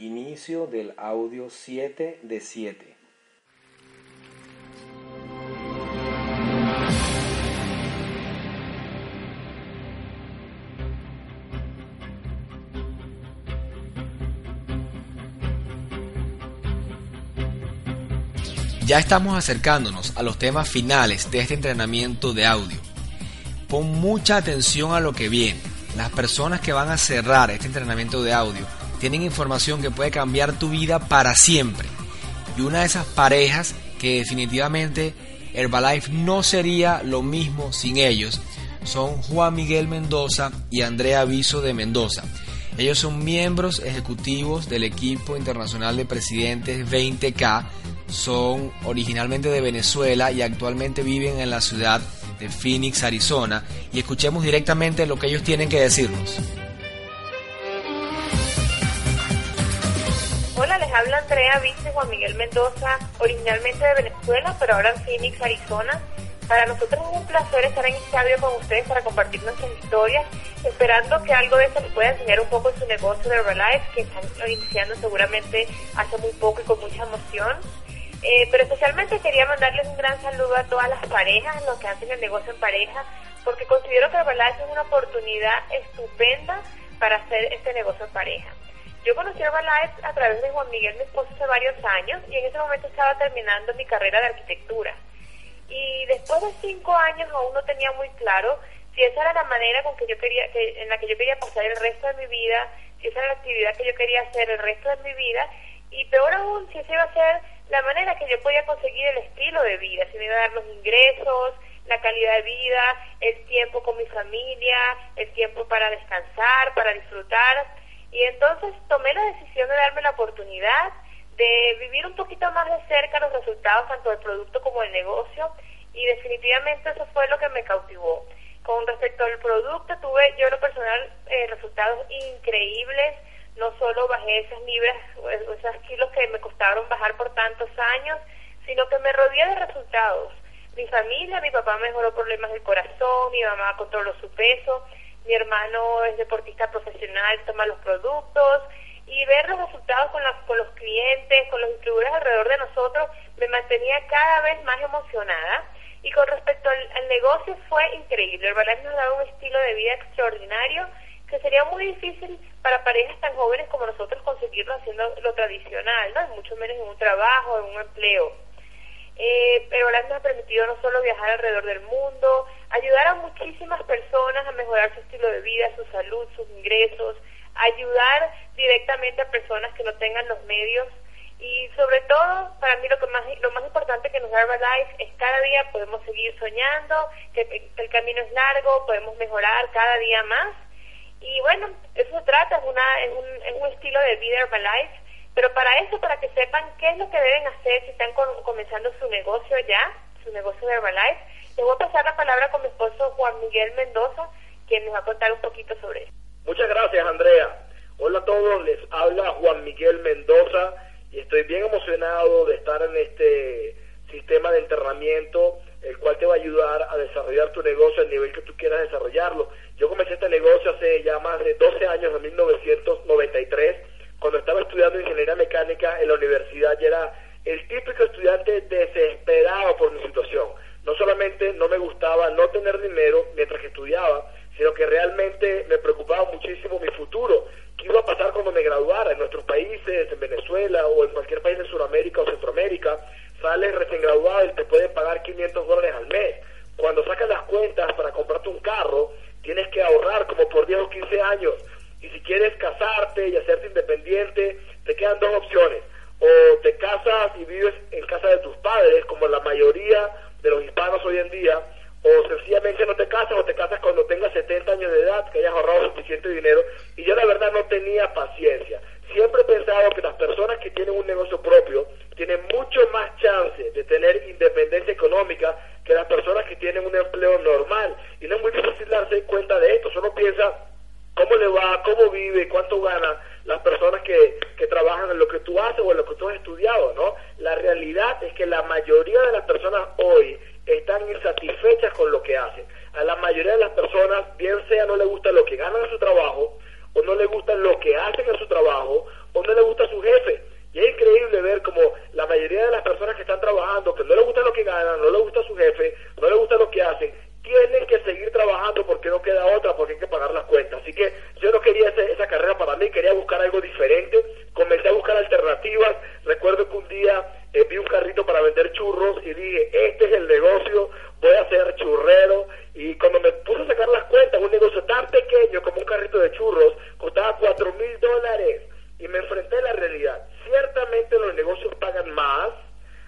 Inicio del audio 7 de 7. Ya estamos acercándonos a los temas finales de este entrenamiento de audio. Pon mucha atención a lo que viene. Las personas que van a cerrar este entrenamiento de audio tienen información que puede cambiar tu vida para siempre. Y una de esas parejas que definitivamente Herbalife no sería lo mismo sin ellos son Juan Miguel Mendoza y Andrea Viso de Mendoza. Ellos son miembros ejecutivos del equipo internacional de presidentes 20K, son originalmente de Venezuela y actualmente viven en la ciudad de Phoenix, Arizona, y escuchemos directamente lo que ellos tienen que decirnos. Hola, les habla Andrea Vice Juan Miguel Mendoza, originalmente de Venezuela, pero ahora en Phoenix, Arizona. Para nosotros es un placer estar en este audio con ustedes para compartir nuestras historias, esperando que algo de eso les pueda enseñar un poco su negocio de Herbalife, que están iniciando seguramente hace muy poco y con mucha emoción. Eh, pero especialmente quería mandarles un gran saludo a todas las parejas, los que hacen el negocio en pareja, porque considero que Herbalife es una oportunidad estupenda para hacer este negocio en pareja. Yo conocí Herbalife a través de Juan Miguel, mi esposo, hace varios años y en ese momento estaba terminando mi carrera de arquitectura. Y después de cinco años aún no tenía muy claro si esa era la manera con que yo quería, que, en la que yo quería pasar el resto de mi vida, si esa era la actividad que yo quería hacer el resto de mi vida y peor aún si esa iba a ser la manera que yo podía conseguir el estilo de vida, si me iba a dar los ingresos, la calidad de vida, el tiempo con mi familia, el tiempo para descansar, para disfrutar. Y entonces tomé la decisión de darme la oportunidad de vivir un poquito más de cerca los resultados tanto del producto como del negocio y definitivamente eso fue lo que me cautivó. Con respecto al producto tuve yo en lo personal eh, resultados increíbles, no solo bajé esas libras, esos kilos que me costaron bajar por tantos años, sino que me rodeé de resultados. Mi familia, mi papá mejoró problemas del corazón, mi mamá controló su peso, mi hermano es deportista profesional, toma los productos y ver los resultados con, con los clientes, con los distribuidores alrededor de nosotros, me mantenía cada vez más emocionada. Y con respecto al, negocio fue increíble. El balance nos da un estilo de vida extraordinario que sería muy difícil para parejas tan jóvenes como nosotros conseguirlo haciendo lo tradicional, ¿no? mucho menos en un trabajo, en un empleo. Eh, pero nos ha permitido no solo viajar alrededor del mundo, ayudar a muchísimas personas a mejorar su estilo de vida, su salud, sus ingresos, ayudar directamente a personas que no tengan los medios. Y sobre todo para mí lo que más lo más importante que nos da Herbalife es cada día podemos seguir soñando que, el camino es largo podemos mejorar cada día más. Y bueno eso se trata es una es un, es un estilo de vida Herbalife. Pero para eso para que sepan qué es lo que deben hacer si están comenzando su negocio ya su negocio de Herbalife les voy a pasar la palabra con mi esposo Juan Miguel Mendoza quien nos va a contar un poquito sobre eso muchas gracias Andrea Hola a todos, les habla Juan Miguel Mendoza y estoy bien emocionado de estar en este sistema de entrenamiento, el cual te va a ayudar a desarrollar tu negocio al nivel que tú quieras desarrollarlo. Yo comencé este negocio hace ya más de 12 años, en 1993, cuando estaba estudiando ingeniería mecánica en la universidad y era el típico estudiante desesperado por mi situación. No solamente no me gustaba no tener dinero mientras que estudiaba, sino que realmente me preocupaba muchísimo mi futuro qué iba a pasar cuando me graduara en nuestros países, en Venezuela o en cualquier país de Sudamérica o Centroamérica, sales recién graduado y te pueden pagar 500 dólares al mes. Cuando sacas las cuentas para comprarte un carro, tienes que ahorrar como por 10 o 15 años. Y si quieres casarte y hacerte independiente, te quedan dos opciones. O te casas y vives en casa de tus padres, como la mayoría de los hispanos hoy en día, o sencillamente no te casas o te casas cuando tengas 70 años de edad, que hayas ahorrado suficiente dinero. Y yo la verdad no tenía paciencia. demostrado que las personas que tienen un negocio propio tienen mucho más chance de tener independencia económica que las personas que tienen un empleo normal. Y no es muy difícil darse cuenta de esto. Solo piensa cómo le va, cómo vive, cuánto gana las personas que, que trabajan en lo que tú haces o en lo que tú has estudiado, ¿no? La realidad es que la mayoría de las personas hoy están insatisfechas con lo que hacen. A la mayoría de las personas, bien sea no le gusta lo que ganan en su trabajo, o no le gusta lo que hacen en su trabajo, o no le gusta su jefe. Y es increíble ver como la mayoría de las personas que están trabajando, que no le gusta lo que ganan, no le gusta su jefe, no le gusta lo que hacen, tienen que seguir trabajando porque no queda otra, porque hay que pagar las cuentas. Así que yo no quería esa carrera para mí, quería buscar algo diferente, comencé a buscar alternativas. Recuerdo que un día eh, vi un carrito para vender churros y dije, este es el negocio, voy a ser churrero. Y cuando me puse a sacar las cuentas, un negocio tan pequeño como un carrito de churros costaba cuatro mil dólares. Y me enfrenté a la realidad. Ciertamente los negocios pagan más.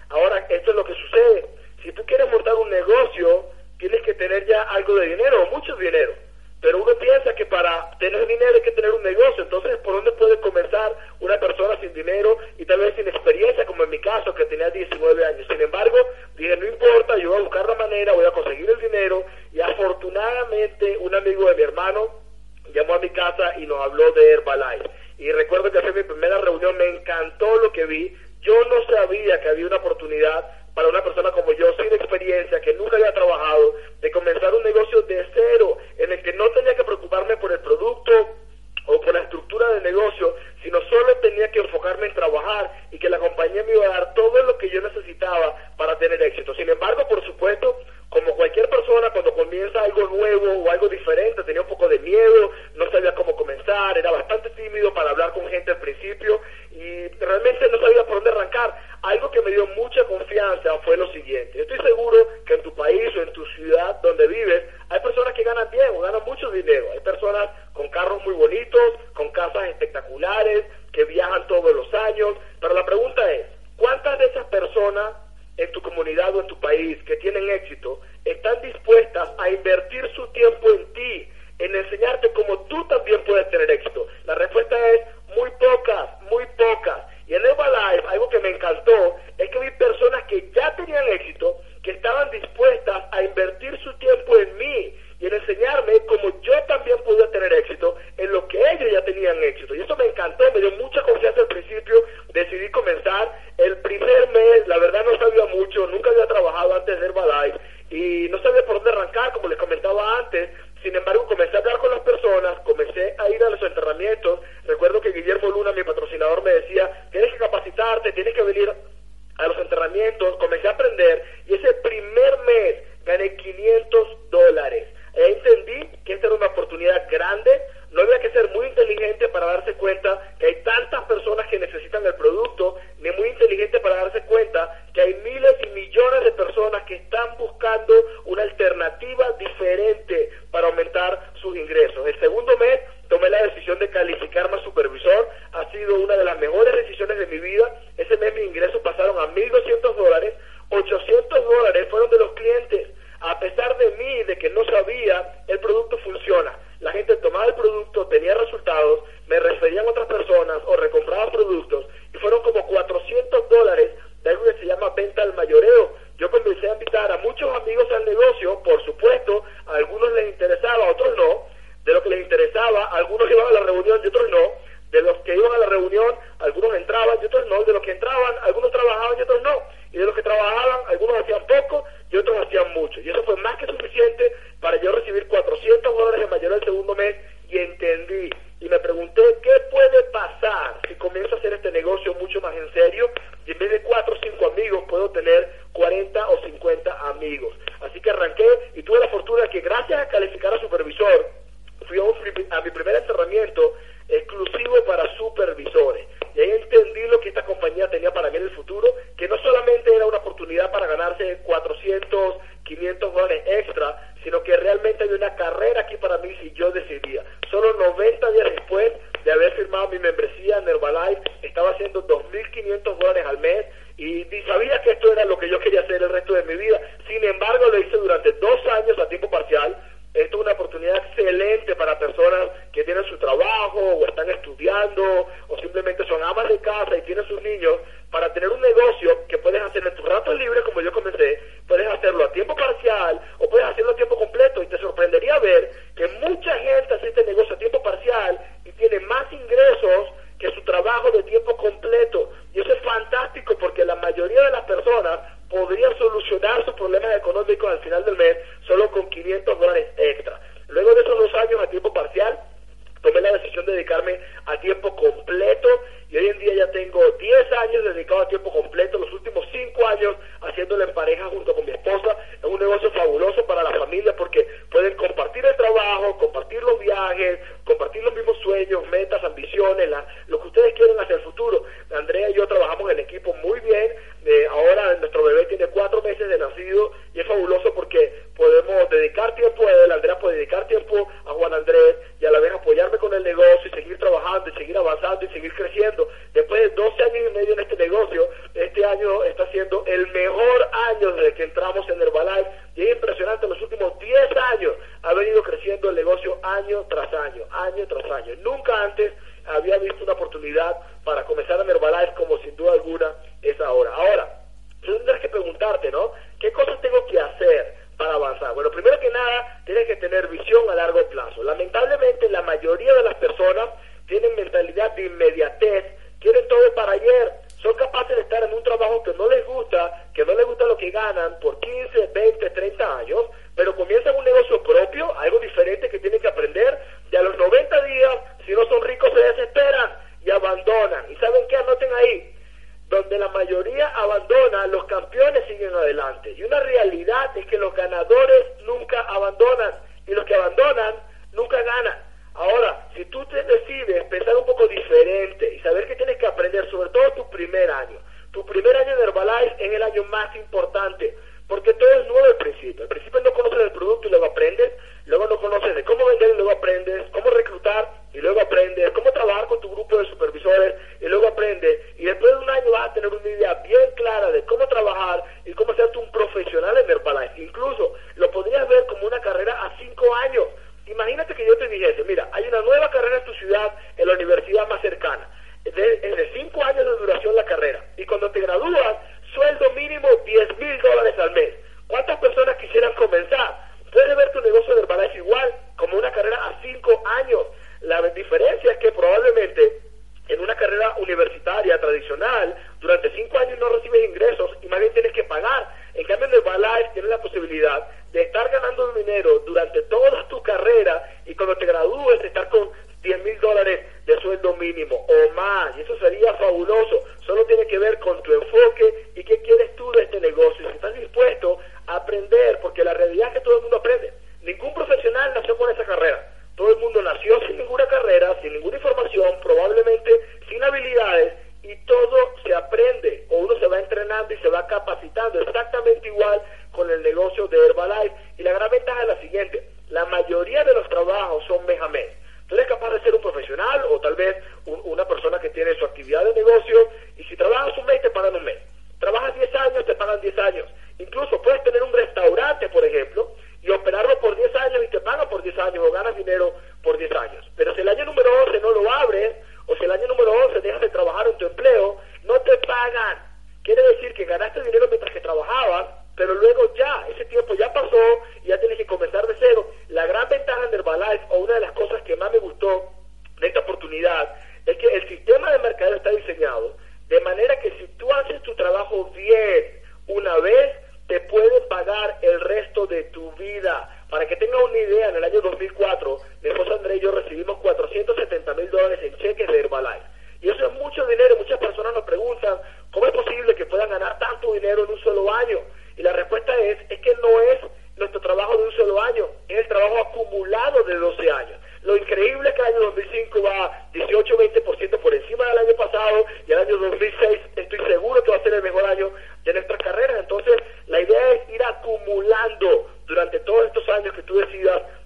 Ahora, esto es lo que sucede. Si tú quieres montar un negocio, tienes que tener ya algo de dinero, mucho dinero. Pero uno piensa que para tener dinero hay que tener un negocio. Entonces, ¿por dónde puede comenzar una persona sin dinero y tal vez sin experiencia, como en mi caso, que tenía 19 años? Sin embargo, dije, no importa, yo voy a buscar la manera, voy a conseguir el dinero. Y afortunadamente, un amigo de mi hermano llamó a mi casa y nos habló de Herbalife. Y recuerdo que fue mi primera reunión, me encantó lo que vi. Yo no sabía que había una oportunidad para una persona como yo, sin experiencia, que nunca había trabajado, de comenzar un negocio de cero, en el que no tenía que preocuparme por el producto o por la estructura del negocio, sino solo tenía que enfocarme en trabajar y que la compañía me iba a dar todo lo que yo necesitaba para tener éxito. Sin embargo, por supuesto, como cualquier persona, cuando comienza algo nuevo o algo diferente, tenía un poco de miedo, no sabía cómo comenzar, era bastante tímido para hablar con gente al principio y realmente no sabía por dónde arrancar. Algo que me dio mucha confianza fue lo siguiente. Estoy seguro que en tu país o en tu ciudad donde vives hay personas que ganan bien o ganan mucho dinero. Hay personas con carros muy bonitos, con casas espectaculares, que viajan todos los años. Pero la pregunta es, ¿cuántas de esas personas en tu comunidad o en tu país que tienen éxito están dispuestas a invertir su tiempo en ti, en enseñarte cómo tú también puedes tener éxito? La respuesta es muy pocas, muy pocas. Y en Herbalife, algo que me encantó es que vi personas que ya tenían éxito, que estaban dispuestas a invertir su tiempo en mí y en enseñarme cómo yo también podía tener éxito en lo que ellos ya tenían éxito. Y eso me encantó, me dio mucha confianza al principio, decidí comenzar. El primer mes, la verdad no sabía mucho, nunca había trabajado antes de Herbalife y no sabía por dónde arrancar, como les comentaba antes. Sin embargo, comencé a hablar con las personas, comencé a ir a los entrenamientos. Recuerdo que Guillermo Luna, mi patrocinador, me decía, tienes que capacitarte, tienes que venir a los entrenamientos. Comencé a aprender y ese primer mes gané 500 dólares. Ahí entendí que esta era una oportunidad grande, no había que ser muy inteligente para darse cuenta que hay tantas personas que necesitan el producto, ni muy inteligente para darse cuenta que hay miles y millones de personas que están buscando una alternativa diferente para aumentar sus ingresos. El segundo mes tomé la decisión de calificarme a supervisor, ha sido una de las mejores decisiones de mi vida. Ese mes mis ingresos pasaron a 1.200 dólares, 800 dólares fueron de los clientes a pesar de mí, de que no sabía, el producto funciona. La gente tomaba el producto, tenía resultados, me referían a otras personas o recompraba productos y fueron como 400 dólares de algo que se llama venta al mayoreo. Yo comencé a invitar a muchos amigos al negocio, por supuesto, a algunos les interesaba, a otros no. De lo que les interesaba, algunos iban a la reunión y otros no. De los que iban a la reunión, algunos entraban y otros no. De los que entraban, algunos trabajaban y otros no. Y de los que trabajaban, algunos hacían poco y otros hacían mucho. Y eso fue más que suficiente para yo recibir 400 dólares de mayor el segundo mes y entendí y me pregunté qué puede pasar si comienzo a hacer este negocio mucho más en serio y en vez de 4 o 5 amigos puedo tener 40 o 50 amigos. Así que arranqué y tuve la fortuna que gracias a calificar a supervisor fui a, un, a mi primer entrenamiento exclusivo para supervisores. Y ahí entendí lo que esta compañía tenía para mí en el futuro, que no solamente era una oportunidad para ganarse 400, 500 dólares extra, sino que realmente había una carrera aquí para mí si yo decidía. Solo 90 días después de haber firmado mi membresía en Herbalife, estaba haciendo 2.500 dólares al mes y, y, sabía que esto era lo que yo quería hacer el resto de mi vida.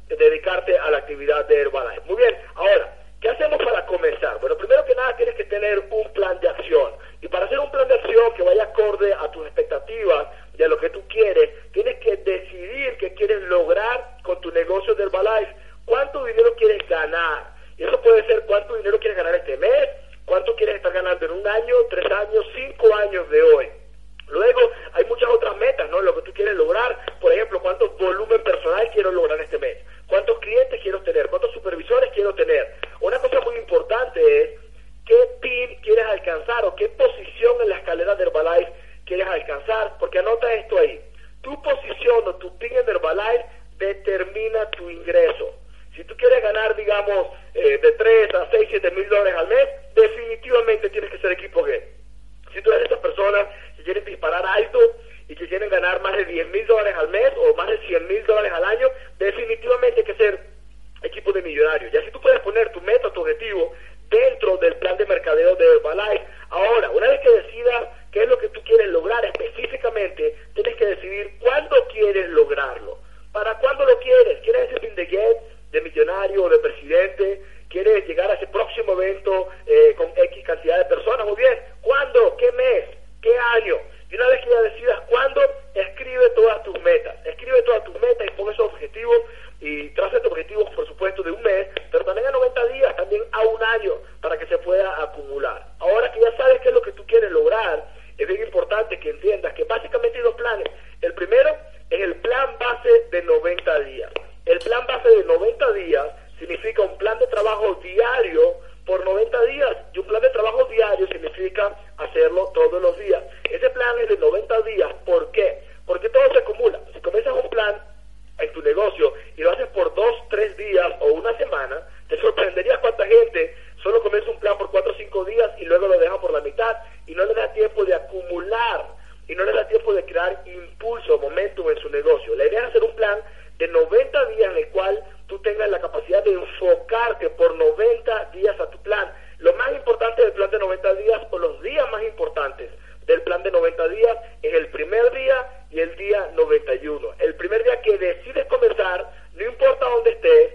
Dedicarte a la actividad de Herbalife. Muy bien, el día 91. El primer día que decides comenzar, no importa dónde estés,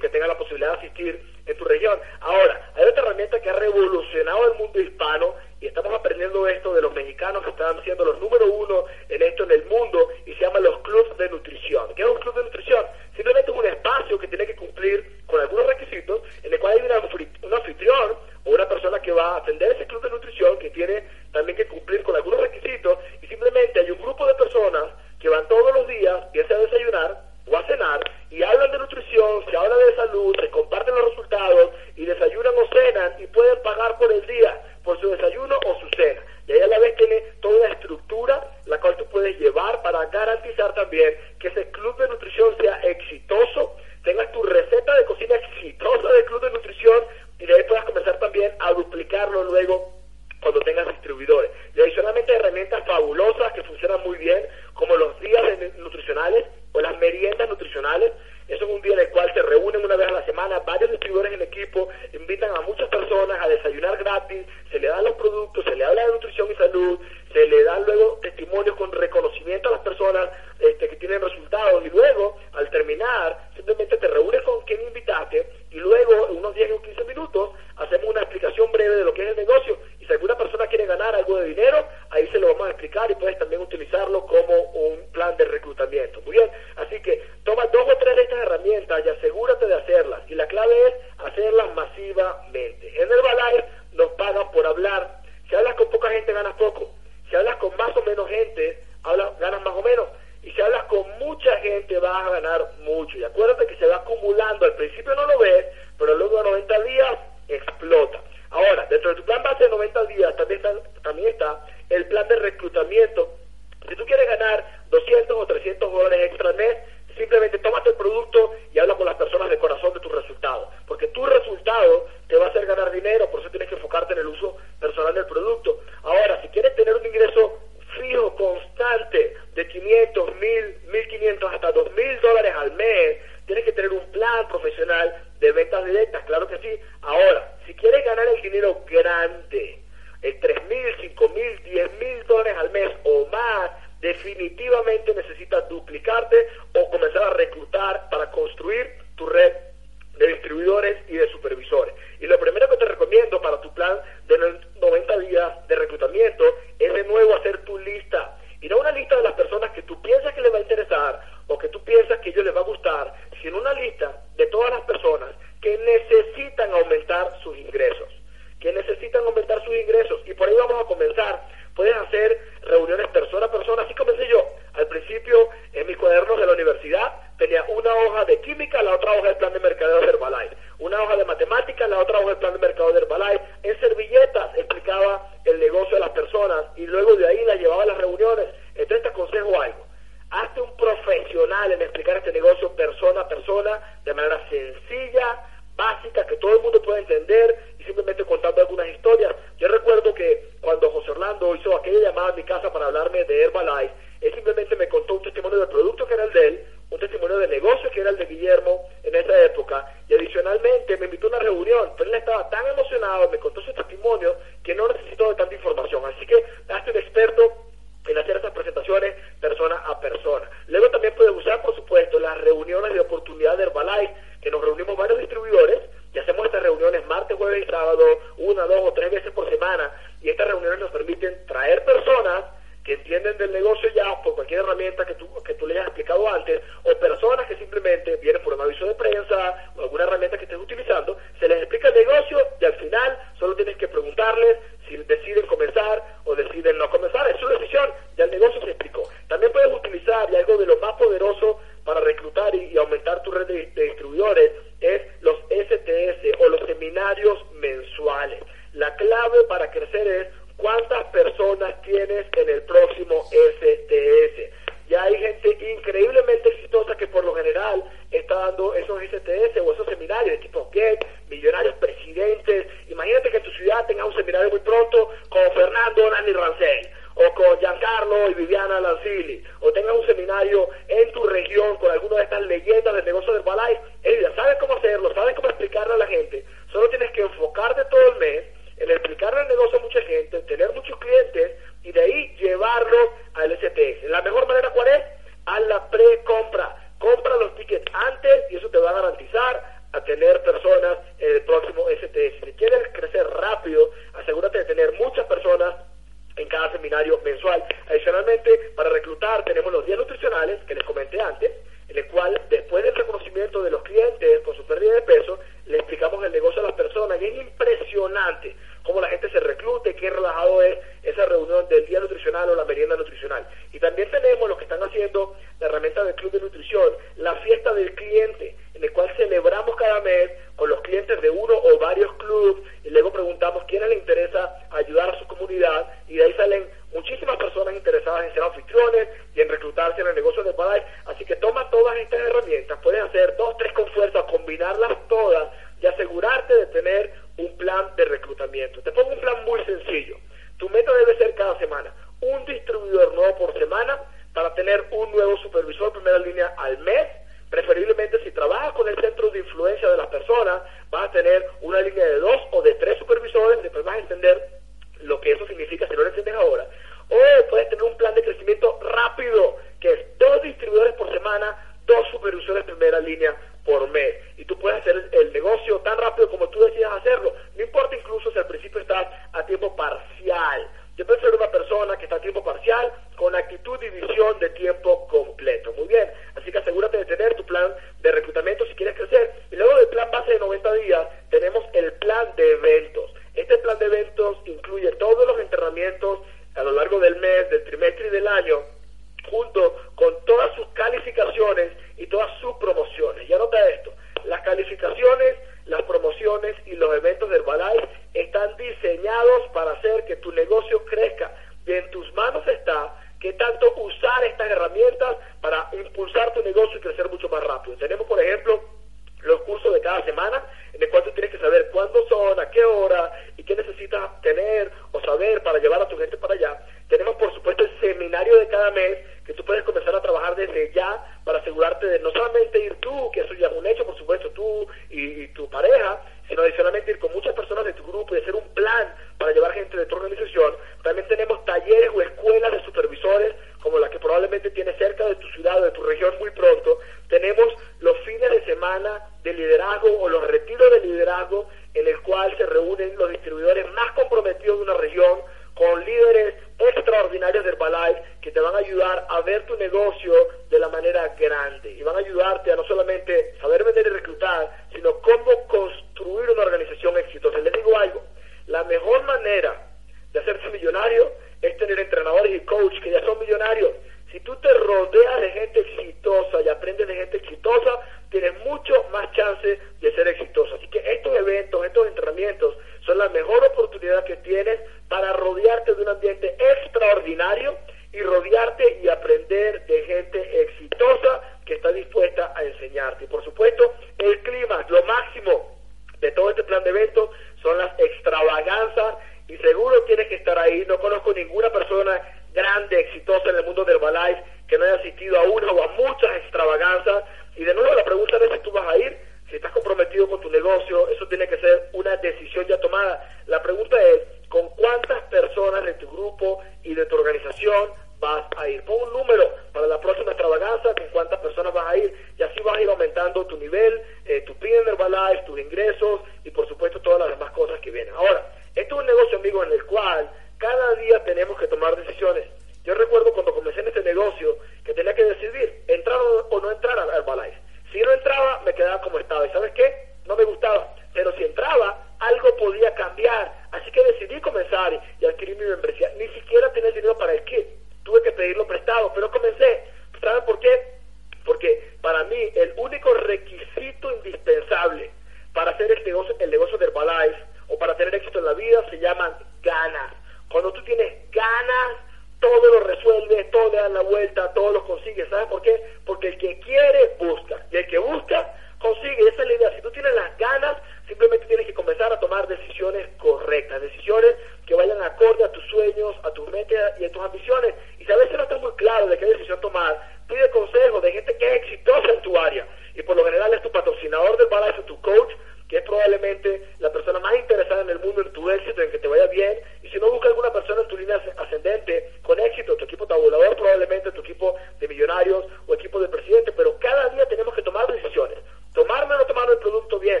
ganas. Cuando tú tienes ganas, todo lo resuelve, todo le da la vuelta, todo lo consigue. ¿Sabes por qué? Porque el que quiere, busca. Y el que busca, consigue. Esa es la idea. Si tú tienes las ganas, simplemente tienes que comenzar a tomar decisiones correctas, decisiones que vayan acorde a tus sueños, a tus metas y a tus ambiciones. Y si a veces no estás muy claro de qué decisión tomar, pide consejos de gente que es exitosa en tu área. Y por lo general es tu patrocinador del balance, tu coach, que es probablemente la persona más interesada en el mundo en tu éxito, en que te vaya bien. Y si no busca alguna persona en tu línea ascendente con éxito, tu equipo tabulador probablemente, tu equipo de millonarios o equipo de presidente, pero cada día tenemos que tomar decisiones. Tomarme o no tomar el producto bien,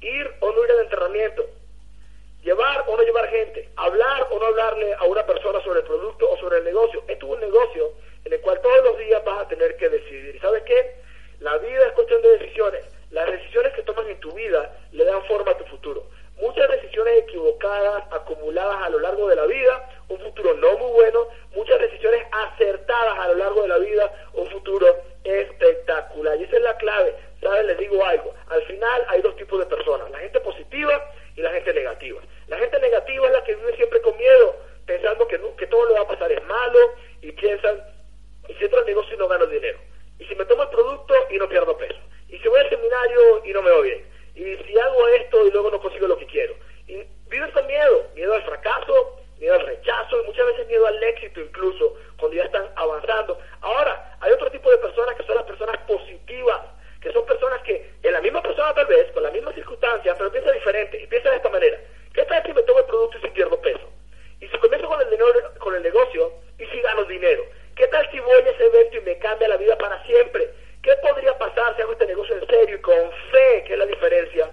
ir o no ir al entrenamiento, llevar o no llevar gente, hablar o no hablarle a una persona sobre el producto o sobre el negocio. Esto es un negocio en el cual todos los días vas a tener que decidir. ¿Sabes qué? La vida es cuestión de decisiones las decisiones que tomas en tu vida le dan forma a tu futuro. Muchas decisiones equivocadas, acumuladas a lo largo de la vida, un futuro no muy bueno. Muchas decisiones acertadas a lo largo de la vida, un futuro espectacular. Y esa es la clave. ¿Sabes? Les digo algo. Al final hay dos tipos de personas. La gente positiva y la gente negativa. La gente negativa es la que vive siempre con miedo, pensando que, todo lo va a pasar es malo y piensan, y si entro al negocio y no gano dinero. Y si me tomo el producto y no pierdo peso. Y si voy al seminario y no me va bien. Y si hago esto y luego no consigo lo que quiero. Y viven con miedo, miedo al fracaso, miedo al rechazo y muchas veces miedo al éxito incluso, cuando ya están avanzando. Ahora, hay otro tipo de personas que son las personas positivas, que son personas que en la misma persona tal vez, con las mismas circunstancias, pero piensa diferente y piensa de esta manera. ¿Qué tal si me tomo el producto y si pierdo peso? Y si comienzo con el, dinero, con el negocio y si gano dinero. ¿Qué tal si voy a ese evento y me cambia la vida para siempre? ¿Qué podría pasar si hago este negocio en serio y con fe, que es la diferencia,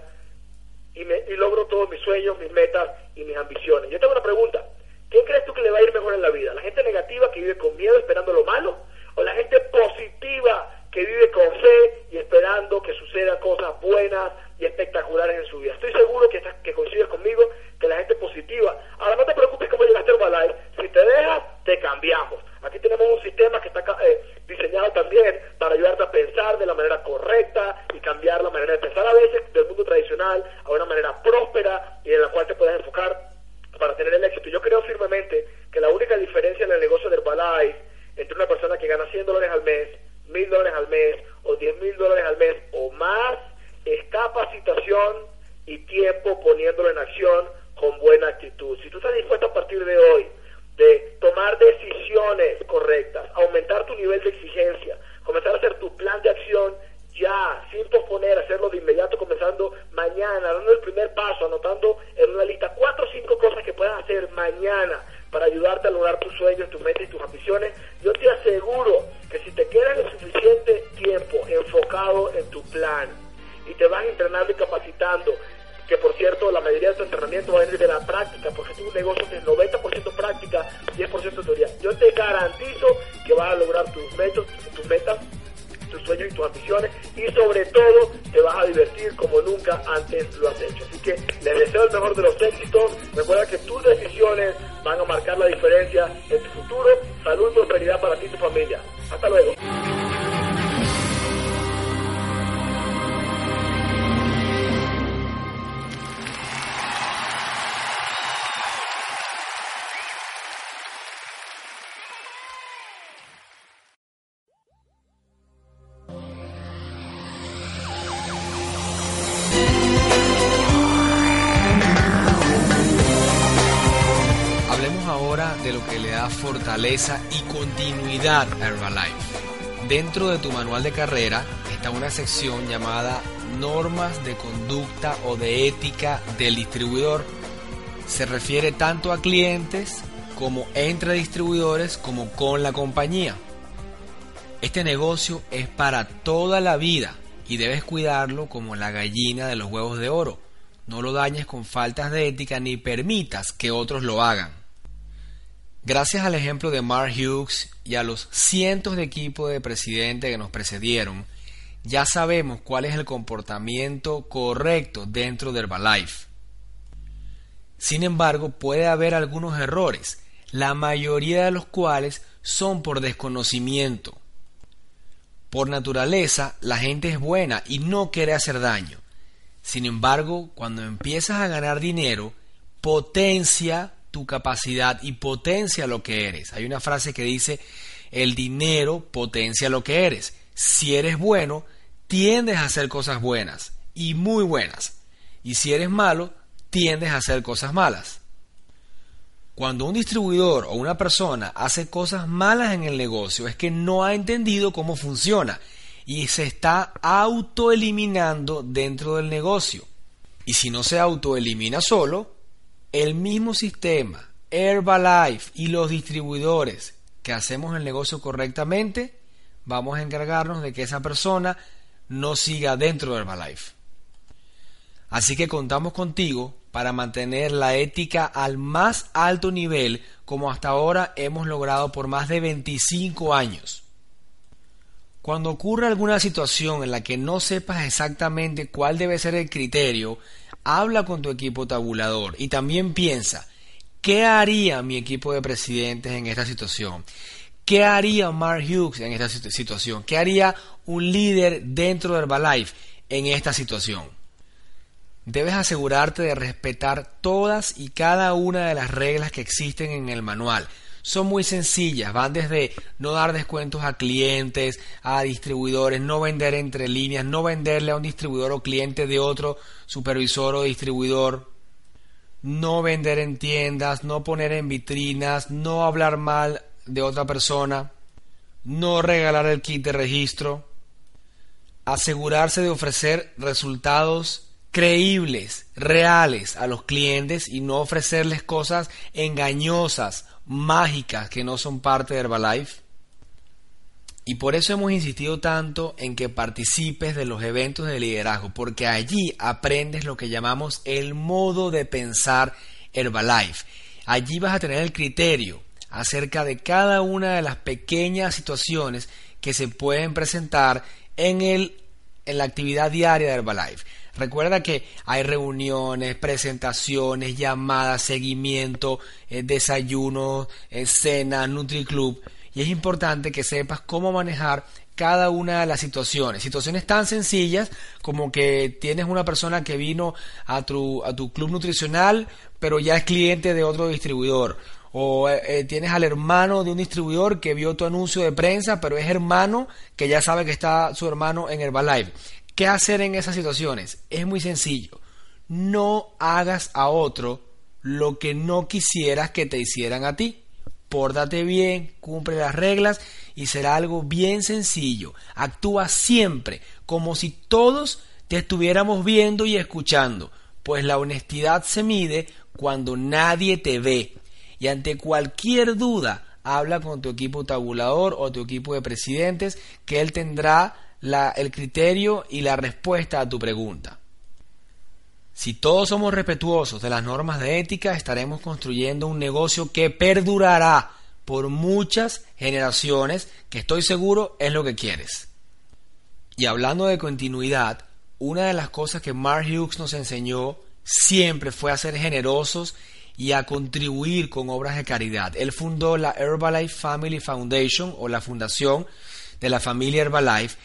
y, me, logro todos mis sueños, mis metas y mis ambiciones? Yo tengo una pregunta. ¿Quién crees tú que le va a ir mejor en la vida? ¿La gente negativa que vive con miedo esperando lo malo? ¿O la gente positiva que vive con fe y esperando que sucedan cosas buenas y espectaculares en su vida? Estoy seguro que, estás, que coincides conmigo que la gente positiva. Ahora no te preocupes cómo llegaste a Herbalife. Si te dejas, te cambiamos. Aquí tenemos un sistema que está eh, diseñado también para ayudarte a pensar de la manera correcta y cambiar la manera de pensar a veces del mundo tradicional a una manera próspera y en la cual te sección llamada Normas de conducta o de ética del distribuidor. Se refiere tanto a clientes como entre distribuidores como con la compañía. Este negocio es para toda la vida y debes cuidarlo como la gallina de los huevos de oro. No lo dañes con faltas de ética ni permitas que otros lo hagan. Gracias al ejemplo de Mark Hughes y a los cientos de equipos de presidente que nos precedieron, ya sabemos cuál es el comportamiento correcto dentro de Herbalife. Sin embargo, puede haber algunos errores, la mayoría de los cuales son por desconocimiento. Por naturaleza, la gente es buena y no quiere hacer daño. Sin embargo, cuando empiezas a ganar dinero, potencia tu capacidad y potencia lo que eres. Hay una frase que dice, el dinero potencia lo que eres. Si eres bueno, tiendes a hacer cosas buenas y muy buenas. Y si eres malo, tiendes a hacer cosas malas. Cuando un distribuidor o una persona hace cosas malas en el negocio es que no ha entendido cómo funciona y se está autoeliminando dentro del negocio. Y si no se autoelimina solo, el mismo sistema, Herbalife y los distribuidores que hacemos el negocio correctamente, vamos a encargarnos de que esa persona no siga dentro de Herbalife. Así que contamos contigo para mantener la ética al más alto nivel como hasta ahora hemos logrado por más de 25 años. Cuando ocurra alguna situación en la que no sepas exactamente cuál debe ser el criterio, habla con tu equipo tabulador y también piensa, ¿qué haría mi equipo de presidentes en esta situación? ¿Qué haría Mark Hughes en esta situación? ¿Qué haría un líder dentro de Herbalife en esta situación? Debes asegurarte de respetar todas y cada una de las reglas que existen en el manual. Son muy sencillas, van desde no dar descuentos a clientes, a distribuidores, no vender entre líneas, no venderle a un distribuidor o cliente de otro supervisor o distribuidor, no vender en tiendas, no poner en vitrinas, no hablar mal de otra persona, no regalar el kit de registro, asegurarse de ofrecer resultados creíbles, reales a los clientes y no ofrecerles cosas engañosas, mágicas que no son parte de Herbalife. Y por eso hemos insistido tanto en que participes de los eventos de liderazgo, porque allí aprendes lo que llamamos el modo de pensar Herbalife. Allí vas a tener el criterio acerca de cada una de las pequeñas situaciones que se pueden presentar en, el, en la actividad diaria de Herbalife. Recuerda que hay reuniones, presentaciones, llamadas, seguimiento, eh, desayuno, eh, cena, NutriClub. Y es importante que sepas cómo manejar cada una de las situaciones. Situaciones tan sencillas como que tienes una persona que vino a tu, a tu club nutricional, pero ya es cliente de otro distribuidor. O eh, tienes al hermano de un distribuidor que vio tu anuncio de prensa, pero es hermano que ya sabe que está su hermano en Herbalife. ¿Qué hacer en esas situaciones? Es muy sencillo. No hagas a otro lo que no quisieras que te hicieran a ti. Pórtate bien, cumple las reglas y será algo bien sencillo. Actúa siempre como si todos te estuviéramos viendo y escuchando, pues la honestidad se mide cuando nadie te ve. Y ante cualquier duda, habla con tu equipo tabulador o tu equipo de presidentes, que él tendrá el criterio y la respuesta a tu pregunta. Si todos somos respetuosos de las normas de ética, estaremos construyendo un negocio que perdurará por muchas generaciones, que estoy seguro es lo que quieres. Y hablando de continuidad, una de las cosas que Mark Hughes nos enseñó siempre fue a ser generosos y a contribuir con obras de caridad. Él fundó la Herbalife Family Foundation o la fundación de la familia Herbalife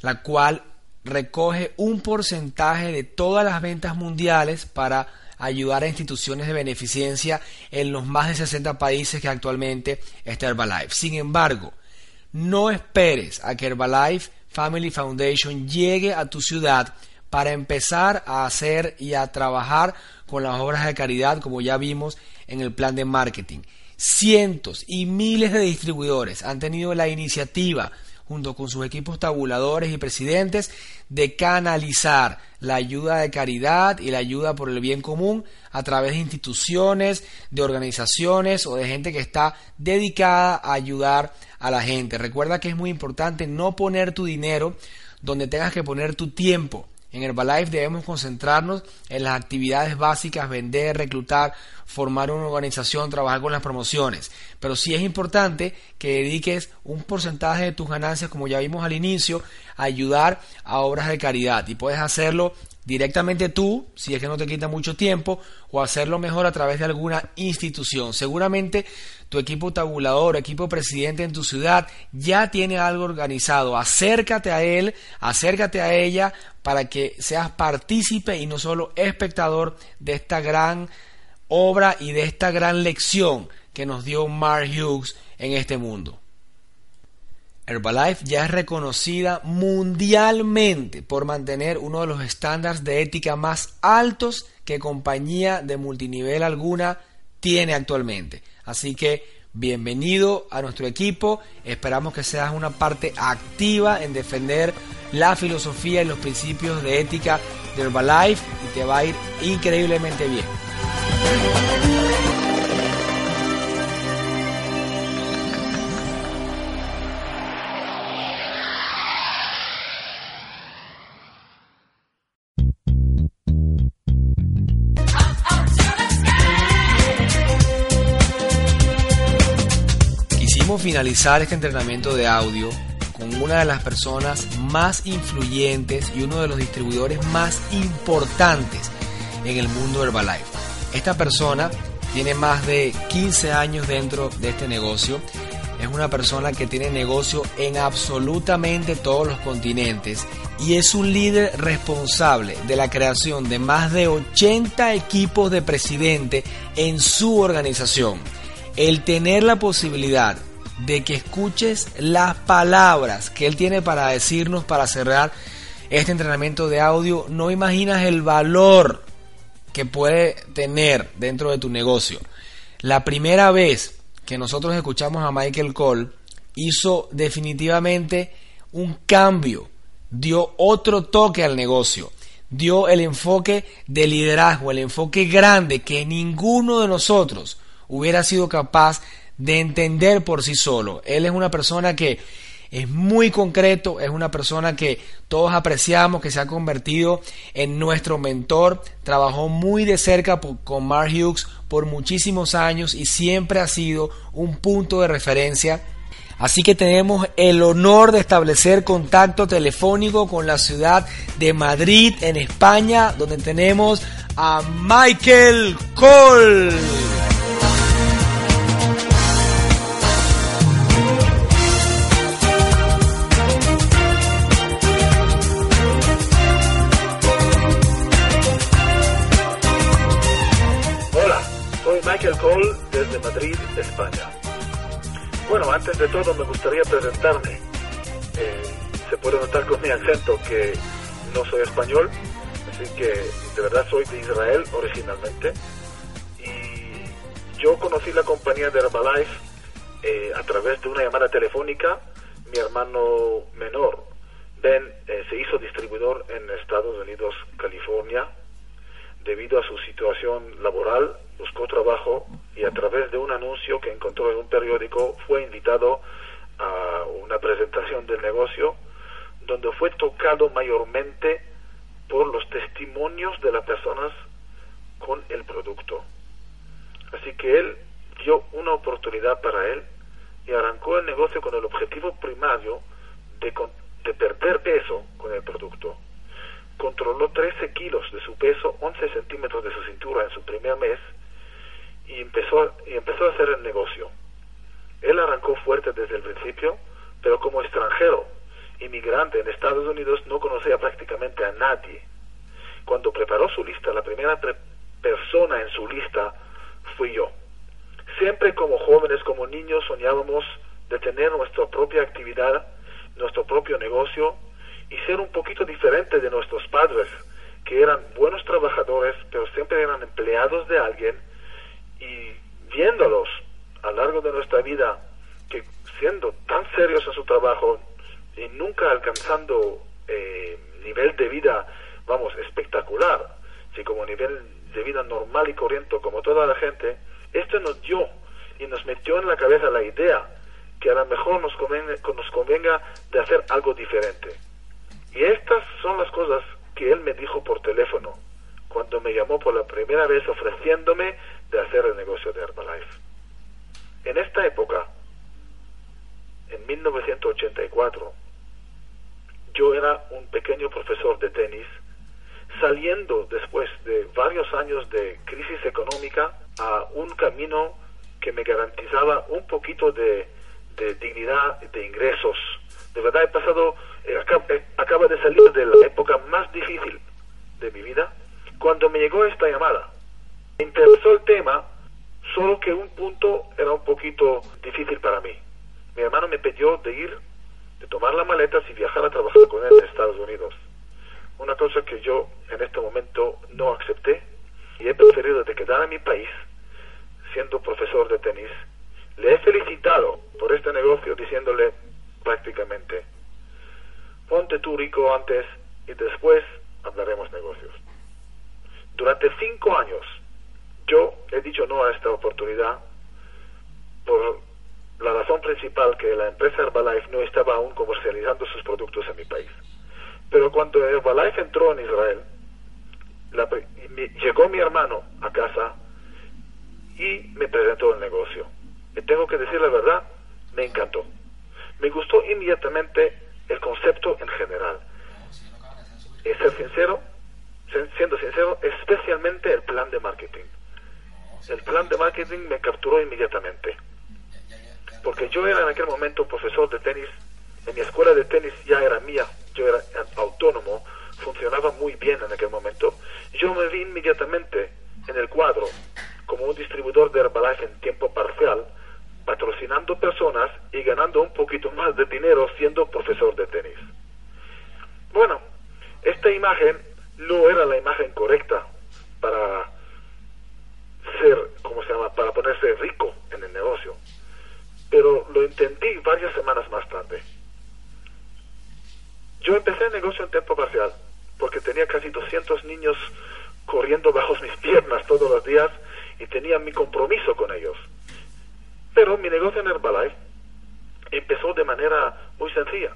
la cual recoge un porcentaje de todas las ventas mundiales para ayudar a instituciones de beneficencia en los más de 60 países que actualmente está Herbalife. Sin embargo, no esperes a que Herbalife Family Foundation llegue a tu ciudad para empezar a hacer y a trabajar con las obras de caridad como ya vimos en el plan de marketing. Cientos y miles de distribuidores han tenido la iniciativa junto con sus equipos tabuladores y presidentes, de canalizar la ayuda de caridad y la ayuda por el bien común a través de instituciones, de organizaciones o de gente que está dedicada a ayudar a la gente. Recuerda que es muy importante no poner tu dinero donde tengas que poner tu tiempo. En Herbalife debemos concentrarnos en las actividades básicas, vender, reclutar, formar una organización, trabajar con las promociones. Pero sí es importante que dediques un porcentaje de tus ganancias, como ya vimos al inicio, a ayudar a obras de caridad. Y puedes hacerlo directamente tú, si es que no te quita mucho tiempo, o hacerlo mejor a través de alguna institución. Seguramente tu equipo tabulador, equipo presidente en tu ciudad ya tiene algo organizado. Acércate a él, acércate a ella para que seas partícipe y no solo espectador de esta gran obra y de esta gran lección que nos dio Mark Hughes en este mundo. Herbalife ya es reconocida mundialmente por mantener uno de los estándares de ética más altos que compañía de multinivel alguna tiene actualmente. Así que bienvenido a nuestro equipo. Esperamos que seas una parte activa en defender la filosofía y los principios de ética de Herbalife y te va a ir increíblemente bien. Finalizar este entrenamiento de audio con una de las personas más influyentes y uno de los distribuidores más importantes en el mundo Herbalife. Esta persona tiene más de 15 años dentro de este negocio. Es una persona que tiene negocio en absolutamente todos los continentes y es un líder responsable de la creación de más de 80 equipos de presidente en su organización. El tener la posibilidad de que escuches las palabras que él tiene para decirnos para cerrar este entrenamiento de audio, no imaginas el valor que puede tener dentro de tu negocio. La primera vez que nosotros escuchamos a Michael Cole hizo definitivamente un cambio, dio otro toque al negocio, dio el enfoque de liderazgo, el enfoque grande que ninguno de nosotros hubiera sido capaz de entender por sí solo. Él es una persona que es muy concreto, es una persona que todos apreciamos, que se ha convertido en nuestro mentor, trabajó muy de cerca con Mark Hughes por muchísimos años y siempre ha sido un punto de referencia. Así que tenemos el honor de establecer contacto telefónico con la ciudad de Madrid, en España, donde tenemos a Michael Cole. España. Bueno, antes de todo me gustaría presentarme. Eh, se puede notar con mi acento que no soy español, así que de verdad soy de Israel originalmente. Y yo conocí la compañía de Herbalife eh, a través de una llamada telefónica. Mi hermano menor, Ben, eh, se hizo distribuidor en Estados Unidos, California, debido a su situación laboral buscó trabajo y a través de un anuncio que encontró en un periódico fue invitado a una presentación del negocio donde fue tocado mayormente por los testimonios de las personas con el producto. Así que él dio una oportunidad para él y arrancó el negocio con el objetivo primario de, de perder peso con el producto. Controló 13 kilos de su peso, 11 centímetros de su cintura en su primer mes y empezó, y empezó a hacer el negocio. Él arrancó fuerte desde el principio, pero como extranjero, inmigrante en Estados Unidos, no conocía prácticamente a nadie. Cuando preparó su lista, la primera persona en su lista fui yo. Siempre como jóvenes, como niños, soñábamos de tener nuestra propia actividad, nuestro propio negocio y ser un poquito diferente de nuestros padres, que eran buenos trabajadores, pero siempre eran empleados de alguien y viéndolos a lo largo de nuestra vida que siendo tan serios en su trabajo y nunca alcanzando eh, nivel de vida, vamos, espectacular, si como nivel de vida normal y corriente como toda la gente, esto nos dio y nos metió en la cabeza la idea que a lo mejor nos nos convenga de hacer algo diferente. Y estas son las cosas que él me dijo por teléfono cuando me llamó por la primera vez ofreciéndome de hacer el negocio de Herbalife. En esta época, en 1984, yo era un pequeño profesor de tenis, saliendo después de varios años de crisis económica a un camino que me garantizaba un poquito de, dignidad, de ingresos. De verdad he pasado, eh, eh, acaba de salir de la época más difícil de mi vida, cuando me llegó esta llamada me interesó el tema, solo que un punto era un poquito difícil para mí. Mi hermano me pidió de ir, de tomar las maletas y viajar a trabajar con él en Estados Unidos. Una cosa que yo en este momento no acepté y he preferido de quedar en mi país siendo profesor de tenis. Le he felicitado por este negocio diciéndole prácticamente, ponte tú rico antes y después hablaremos negocios. Durante cinco años yo he dicho no a esta oportunidad por la razón principal que la empresa Herbalife no estaba aún comercializando sus productos en mi país. Pero cuando Herbalife entró en Israel, llegó mi hermano a casa y me presentó el negocio. Y tengo que decir la verdad, me encantó. Me gustó inmediatamente el concepto en general. Es ser sincero, siendo sincero, especialmente el plan de marketing. El plan de marketing me capturó inmediatamente. Porque yo era en aquel momento profesor de tenis, en mi escuela de tenis ya era mía, yo era autónomo, funcionaba muy bien en aquel momento. Yo me vi inmediatamente en el cuadro como un distribuidor de Herbalife en tiempo parcial, patrocinando personas y ganando un poquito más de dinero siendo profesor de tenis. Bueno, esta imagen no era la imagen correcta para ser, ¿cómo se llama?, para ponerse rico en el negocio. Pero lo entendí varias semanas más tarde. Yo empecé el negocio en tiempo parcial porque tenía casi 200 niños corriendo bajo mis piernas todos los días y tenía mi compromiso con ellos. Pero mi negocio en Herbalife empezó de manera muy sencilla.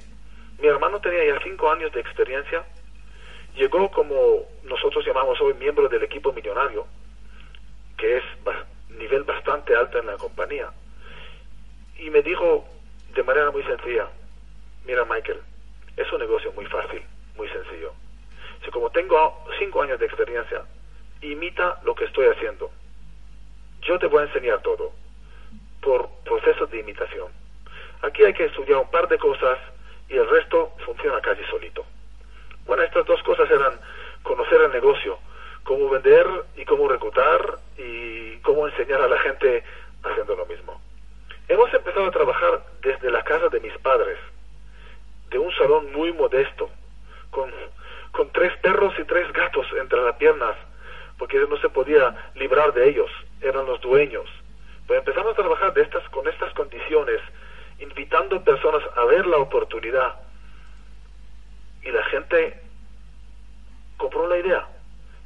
Mi hermano tenía ya cinco años de experiencia, llegó como nosotros llamamos hoy miembro del equipo millonario, que es nivel bastante alto en la compañía, y me dijo de manera muy sencilla, mira Michael, es un negocio muy fácil, muy sencillo. Si como tengo cinco años de experiencia, imita lo que estoy haciendo. Yo te voy a enseñar todo por procesos de imitación. Aquí hay que estudiar un par de cosas y el resto funciona casi solito. Bueno, estas dos cosas eran conocer el negocio, cómo vender y cómo reclutar y cómo enseñar a la gente haciendo lo mismo. Hemos empezado a trabajar desde la casa de mis padres, de un salón muy modesto, con con tres perros y tres gatos entre las piernas, porque no se podía librar de ellos, eran los dueños. Pues empezamos a trabajar de estas, con estas condiciones, invitando personas a ver la oportunidad. Y la gente compró la idea,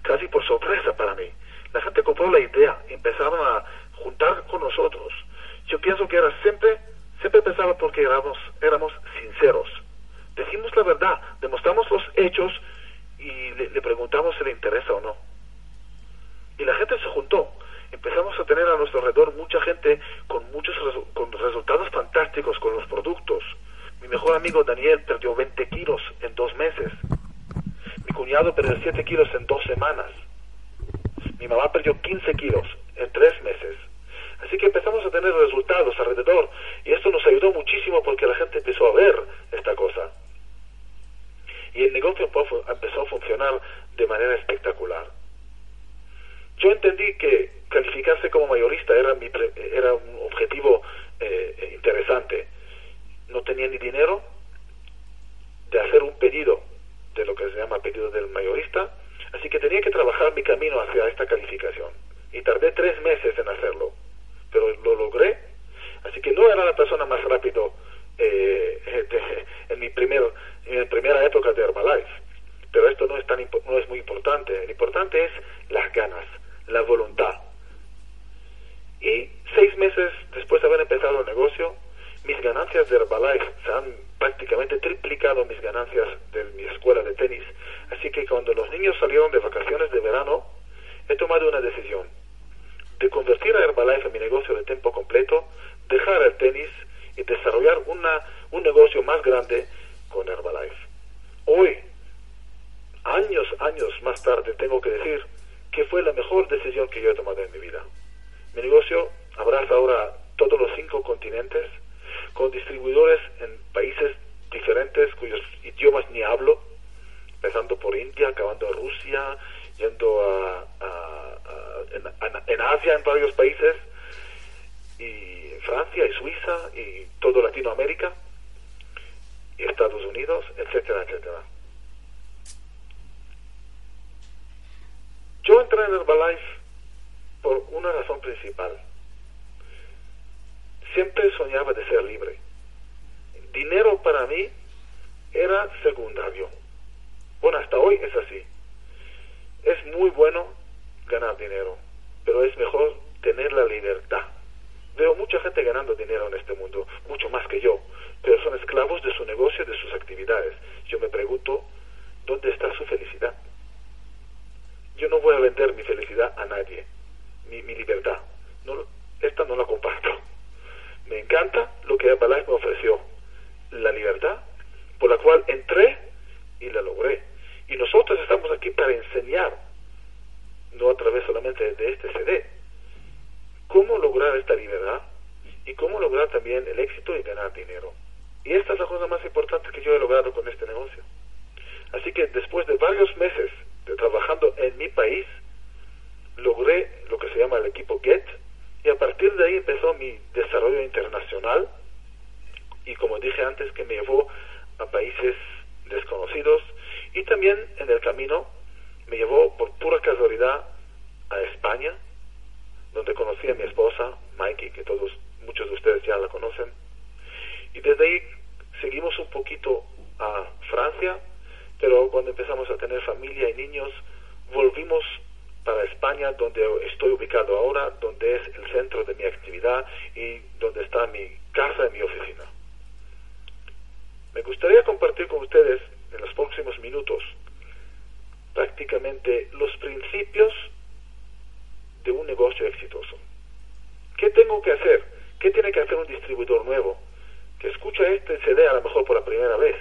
casi por sorpresa para mí. La gente compró la idea, empezaron a juntar con nosotros. Yo pienso que era siempre, siempre pensaba porque éramos, éramos sinceros. Decimos la verdad, demostramos los hechos y le, preguntamos si le interesa o no. Y la gente se juntó. Empezamos a tener a nuestro alrededor mucha gente con muchos con resultados fantásticos con los productos. Mi mejor amigo Daniel perdió 20 kilos en dos meses. Mi cuñado perdió 7 kilos en dos semanas. Mi mamá perdió 15 kilos en tres meses. Así que empezamos a tener resultados alrededor y esto nos ayudó muchísimo porque la gente empezó a ver esta cosa y el negocio empezó a funcionar de manera espectacular. Yo entendí que calificarse como mayorista era, mi era un objetivo eh, interesante. No tenía ni dinero de hacer un pedido de lo que se llama pedido del mayorista, así que tenía que trabajar mi camino hacia esta calificación. Y tardé tres meses en hacerlo, pero lo logré. Así que no era la persona más rápido eh, en mi en primera época de Herbalife. Pero esto no es, tan, no es muy importante. Lo importante es las ganas, la voluntad. Y seis meses después de haber empezado el negocio, mis ganancias de Herbalife se han prácticamente triplicado mis ganancias de mi escuela de tenis. Así que cuando los niños salieron de vacaciones de verano, he tomado una decisión de convertir a Herbalife en mi negocio de tiempo completo, dejar el tenis y desarrollar una, un negocio más grande con Herbalife. Hoy, años, años más tarde, tengo que decir que fue la mejor decisión que yo he tomado en mi vida. Mi negocio abraza ahora todos los cinco continentes, con distribuidores en países diferentes cuyos idiomas ni hablo, empezando por India, acabando en Rusia, yendo a, en, Asia, en varios países, y Francia y Suiza y todo Latinoamérica y Estados Unidos, etcétera, etcétera. Yo entré en Herbalife por una razón principal. Siempre soñaba de ser libre. Dinero para mí era secundario. Bueno, hasta hoy es así. Es muy bueno ganar dinero, pero es mejor tener la libertad. Veo mucha gente ganando dinero en este mundo, mucho más que yo, pero son esclavos de su negocio, de sus actividades. Yo me pregunto, ¿dónde está su felicidad? Yo no voy a vender mi felicidad a nadie, mi, mi libertad. No, esta no la comparto. Me encanta lo que me ofreció la libertad por la cual entré y la logré. Y nosotros estamos aquí para enseñar, no a través solamente de este CD, cómo lograr esta libertad y cómo lograr también el éxito y ganar dinero. Y esta es la cosa más importante que yo he logrado con este negocio. Así que después de varios meses de trabajando en mi país, logré lo que se llama el equipo GET y a partir de ahí empezó mi desarrollo internacional y como dije antes que me llevó a países desconocidos y también en el camino me llevó por pura casualidad a España, donde conocí a mi esposa, Mikey, que todos, muchos de ustedes ya la conocen. Y desde ahí seguimos un poquito a Francia, pero cuando empezamos a tener familia y niños, volvimos para España, donde estoy ubicado ahora, donde es el centro de mi actividad y donde está mi casa y mi oficina. Me gustaría compartir con ustedes en los próximos minutos prácticamente los principios de un negocio exitoso. ¿Qué tengo que hacer? ¿Qué tiene que hacer un distribuidor nuevo que escucha este CD a lo mejor por la primera vez?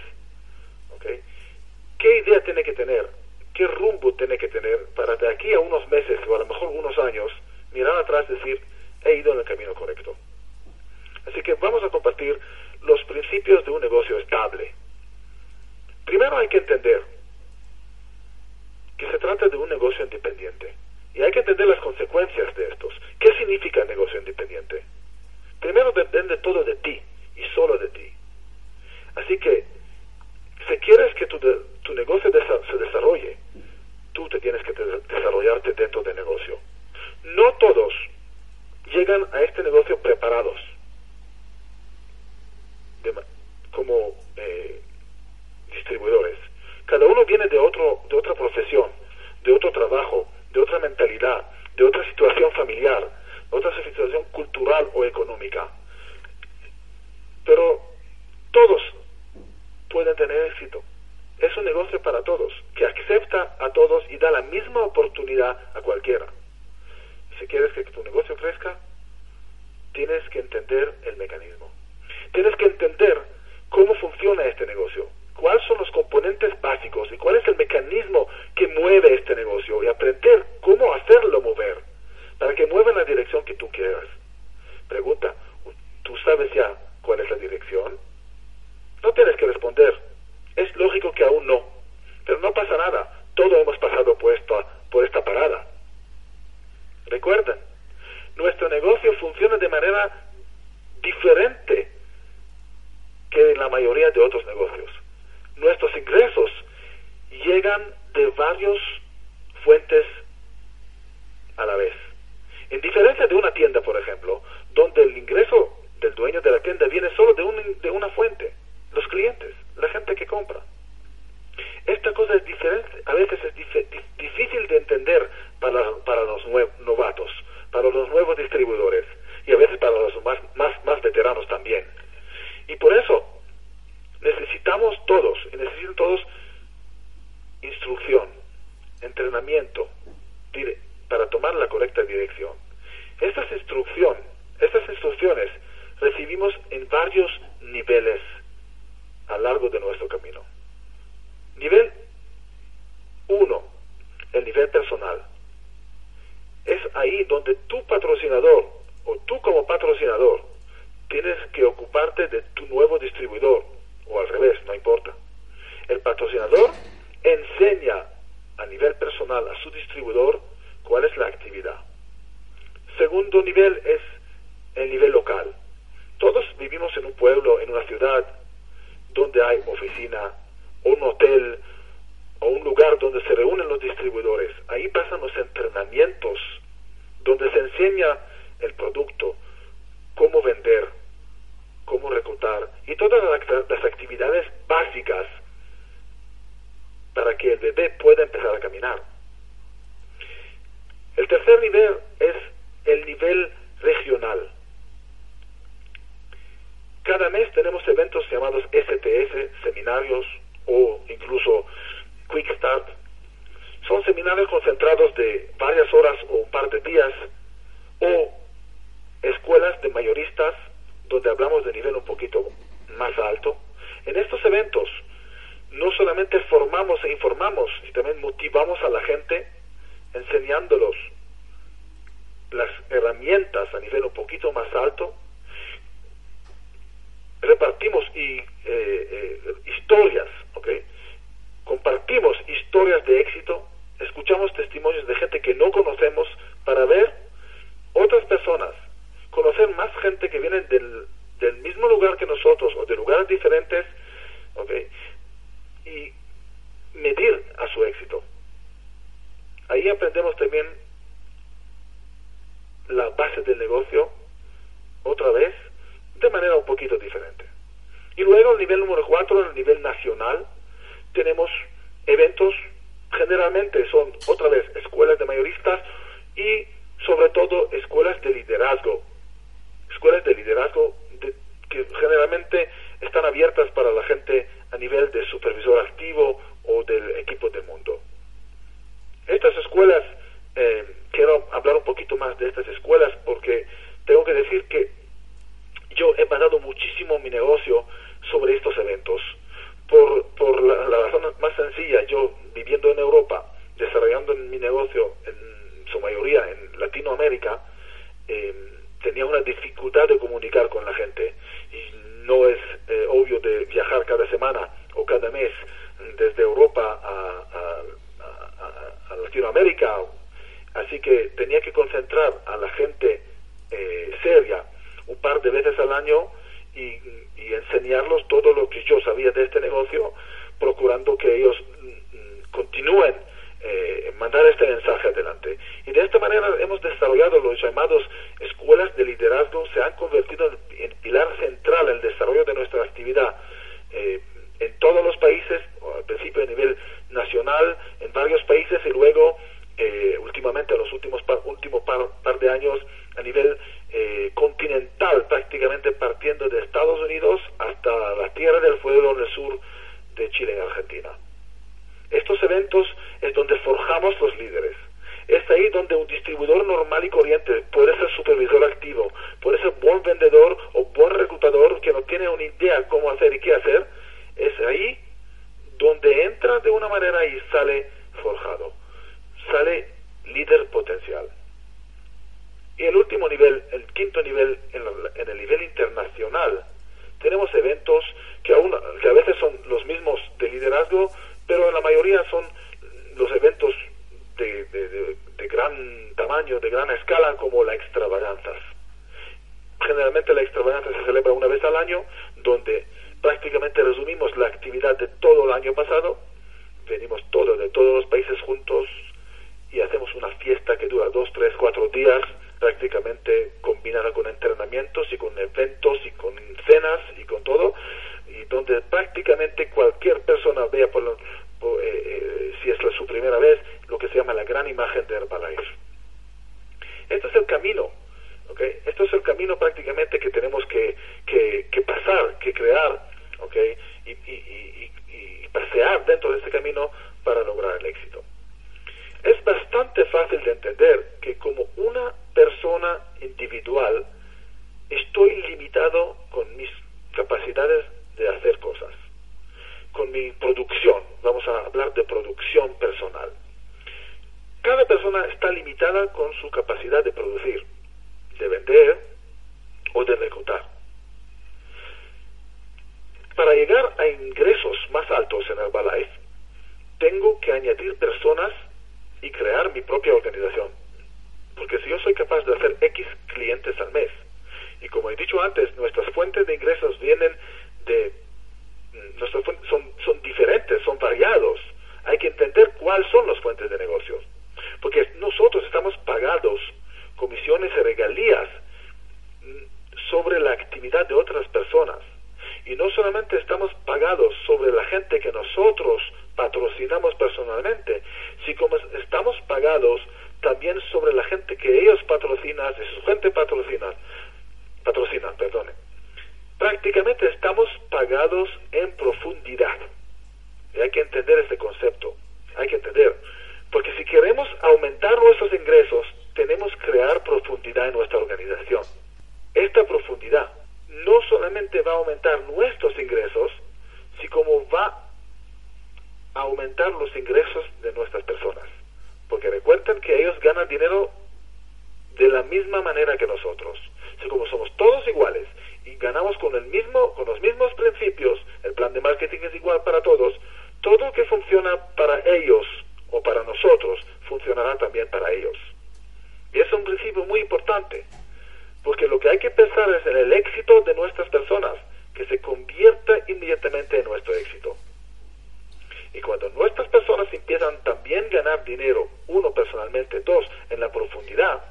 ¿Qué idea tiene que tener? ¿Qué rumbo tiene que tener para de aquí a unos meses o a lo mejor unos años mirar atrás y decir, he ido en el camino correcto? Así que vamos a compartir los principios de un negocio estable. Primero hay que entender que se trata de un negocio independiente y hay que entender las consecuencias de estos. ¿Qué significa negocio independiente? Primero depende todo de ti y solo de ti. Así que si quieres que tu, tu negocio se desarrolle, tú te tienes que desarrollarte dentro del negocio. No todos llegan a este negocio preparados como eh, distribuidores. Cada uno viene de, otro, de otra profesión, de otro trabajo, de otra mentalidad, de otra situación familiar, de otra situación cultural o económica. Pero todos pueden tener éxito. Es un negocio para todos, que acepta a todos y da la misma oportunidad a cualquiera. Si quieres que tu negocio crezca, tienes que entender el mecanismo. Tienes que entender cómo funciona este negocio, cuáles son los componentes básicos y cuál es el mecanismo que mueve este negocio y aprender cómo hacerlo mover para que mueva en la dirección que tú quieras. Pregunta, ¿tú sabes ya cuál es la dirección? No tienes que responder. Es lógico que aún no. Pero no pasa nada. Todos hemos pasado por esta, por esta parada. Recuerden, nuestro negocio funciona de manera diferente que en la mayoría de otros negocios. Nuestros ingresos llegan de varias fuentes a la vez. En diferencia de una tienda, por ejemplo, donde el ingreso del dueño de la tienda viene solo de, un, de una fuente, los clientes, la gente que compra. Esta cosa es diferente, a veces es difícil de entender para, para los novatos, para los nuevos distribuidores y a veces para los más, más, más veteranos también. Y por eso necesitamos todos, y necesitan todos instrucción, entrenamiento, para tomar la correcta dirección. Estas instrucción, estas instrucciones recibimos en varios niveles a largo de nuestro camino. Nivel 1, el nivel personal. Es ahí donde tu patrocinador o tú como patrocinador tienes que ocuparte de tu nuevo distribuidor, o al revés, no importa. El patrocinador enseña a nivel personal a su distribuidor cuál es la actividad. Segundo nivel es el nivel local. Todos vivimos en un pueblo, en una ciudad, donde hay oficina, un hotel o un lugar donde se reúnen los distribuidores. Ahí pasan los entrenamientos, donde se enseña el producto, cómo vender, cómo reclutar y todas las actividades básicas para que el bebé pueda empezar a caminar. El tercer nivel es el nivel regional. Cada mes tenemos eventos llamados STS, seminarios o incluso Quick Start. Son seminarios concentrados de varias horas o un par de días o escuelas de mayoristas donde hablamos de nivel un poquito más alto. En estos eventos no solamente formamos e informamos, sino también motivamos a la gente enseñándolos las herramientas a nivel un poquito más alto. Repartimos eh, eh, historias, ¿ok? Compartimos historias de éxito, escuchamos testimonios de gente que no conocemos para ver otras personas, conocer más gente que viene del, del mismo lugar que nosotros o de lugares diferentes, ¿ok? Y medir a su éxito. Ahí aprendemos también la base del negocio otra vez de manera un poquito diferente. Y luego el nivel número cuatro, el nivel nacional, tenemos eventos, generalmente son otra vez escuelas de mayoristas y sobre todo escuelas de liderazgo. Escuelas de liderazgo que generalmente están abiertas para la gente a nivel de supervisor activo crear, ¿ok? Y, pasear dentro de este camino para lograr el éxito. Es bastante fácil de entender que como una persona individual estoy limitado con mis capacidades de hacer cosas, con mi producción, vamos a hablar de producción personal. Cada persona está limitada con su capacidad de producir, de vender o de reclutar. Para llegar a ingresos más altos en Herbalife, tengo que añadir personas y crear mi propia organización porque si yo soy capaz de hacer X clientes al mes, y como he dicho antes, nuestras fuentes de ingresos vienen de... Mm, nuestras son, son diferentes, son variados. Hay que entender cuáles son las fuentes de negocios. Porque nosotros estamos pagados comisiones y regalías mm, sobre la actividad de otras personas. Y no solamente estamos pagados sobre la gente que nosotros patrocinamos personalmente, sino como estamos pagados también sobre la gente que ellos patrocinan, de su gente patrocinan, patrocinan, perdone. Prácticamente estamos pagados en profundidad. Y hay que entender este concepto, hay que entender. Porque si queremos aumentar nuestros ingresos, tenemos que crear profundidad en nuestra organización. Esta profundidad no, solamente va a aumentar nuestros ingresos, si como va a aumentar los ingresos de nuestras personas. Porque recuerden que ellos ganan dinero de la misma manera que nosotros. Si como somos todos iguales y ganamos con el mismo, con los mismos principios, el plan de marketing es igual para todos, todo lo que funciona para ellos o para nosotros funcionará también para ellos. Y es un principio muy importante, porque lo que hay que pensar es en el éxito de nuestras personas, que se convierta inmediatamente en nuestro éxito. Y cuando nuestras personas empiezan también a ganar dinero, uno personalmente, dos, en la profundidad,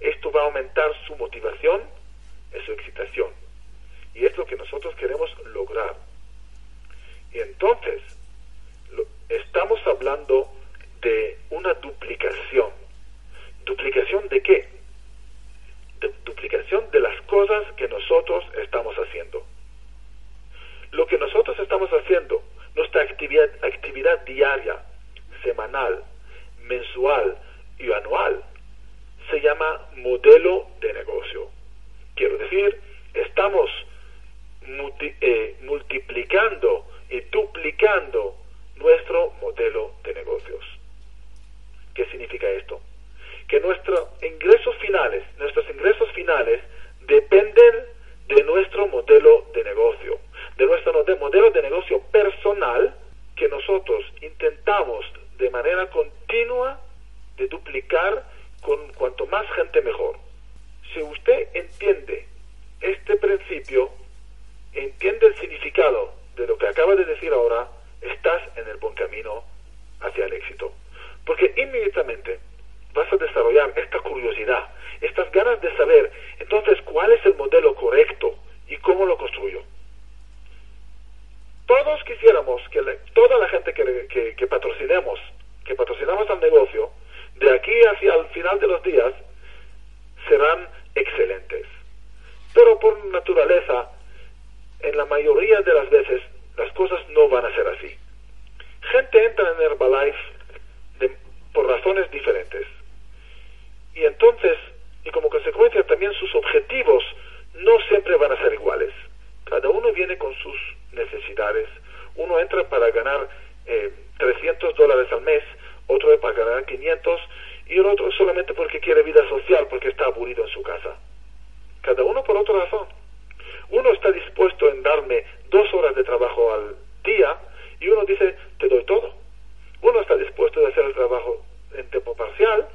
esto va a aumentar su motivación y su excitación. Y es lo que nosotros queremos lograr. Y entonces, estamos hablando de una duplicación. ¿Duplicación de qué? De duplicación de las cosas que nosotros estamos haciendo. Lo que nosotros estamos haciendo, nuestra actividad, actividad diaria, semanal, mensual y anual, se llama modelo de negocio. Quiero decir, estamos eh, multiplicando y duplicando nuestro modelo de negocios. ¿Qué significa esto? Que nuestros ingresos finales, nuestros ingresos finales dependen de nuestro modelo de negocio, de nuestro modelo de negocio personal que nosotros intentamos de manera continua de duplicar con cuanto más gente mejor. Si usted entiende este principio, entiende el significado de lo que acaba de decir ahora, estás en el buen camino hacia el éxito. Porque inmediatamente vas a desarrollar esta curiosidad, estas ganas de saber, entonces, cuál es el modelo correcto y cómo lo construyo. Todos quisiéramos que toda la gente que, que patrocinemos, que patrocinamos al negocio, de aquí hacia el final de los días serán excelentes. Pero por naturaleza, en la mayoría de las veces, las cosas no van a ser así. Gente entra en Herbalife por razones diferentes. Y entonces, y como consecuencia también sus objetivos no siempre van a ser iguales. Cada uno viene con sus necesidades. Uno entra para ganar eh, 300 dólares al mes, otro para ganar 500 y el otro solamente porque quiere vida social, porque está aburrido en su casa. Cada uno por otra razón. Uno está dispuesto en darme dos horas de trabajo al día y uno dice, te doy todo. Uno está dispuesto a hacer el trabajo en tiempo parcial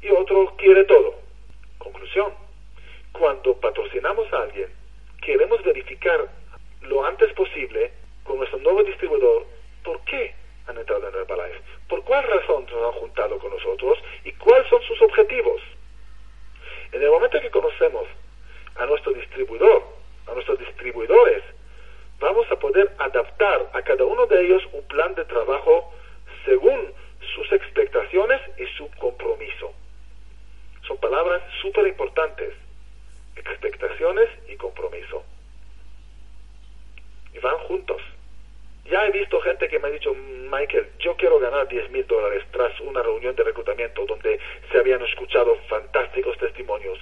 y otro quiere todo. Conclusión. Cuando patrocinamos a alguien, queremos verificar lo antes posible con nuestro nuevo distribuidor por qué han entrado en Herbalife, por cuál razón se han juntado con nosotros y cuáles son sus objetivos. En el momento que conocemos a nuestro distribuidor, a nuestros distribuidores, vamos a poder adaptar a cada uno de ellos un plan de trabajo según sus expectaciones y su súper importantes. Expectaciones y compromiso. Y van juntos. Ya he visto gente que me ha dicho, Michael, yo quiero ganar 10 mil dólares tras una reunión de reclutamiento donde se habían escuchado fantásticos testimonios.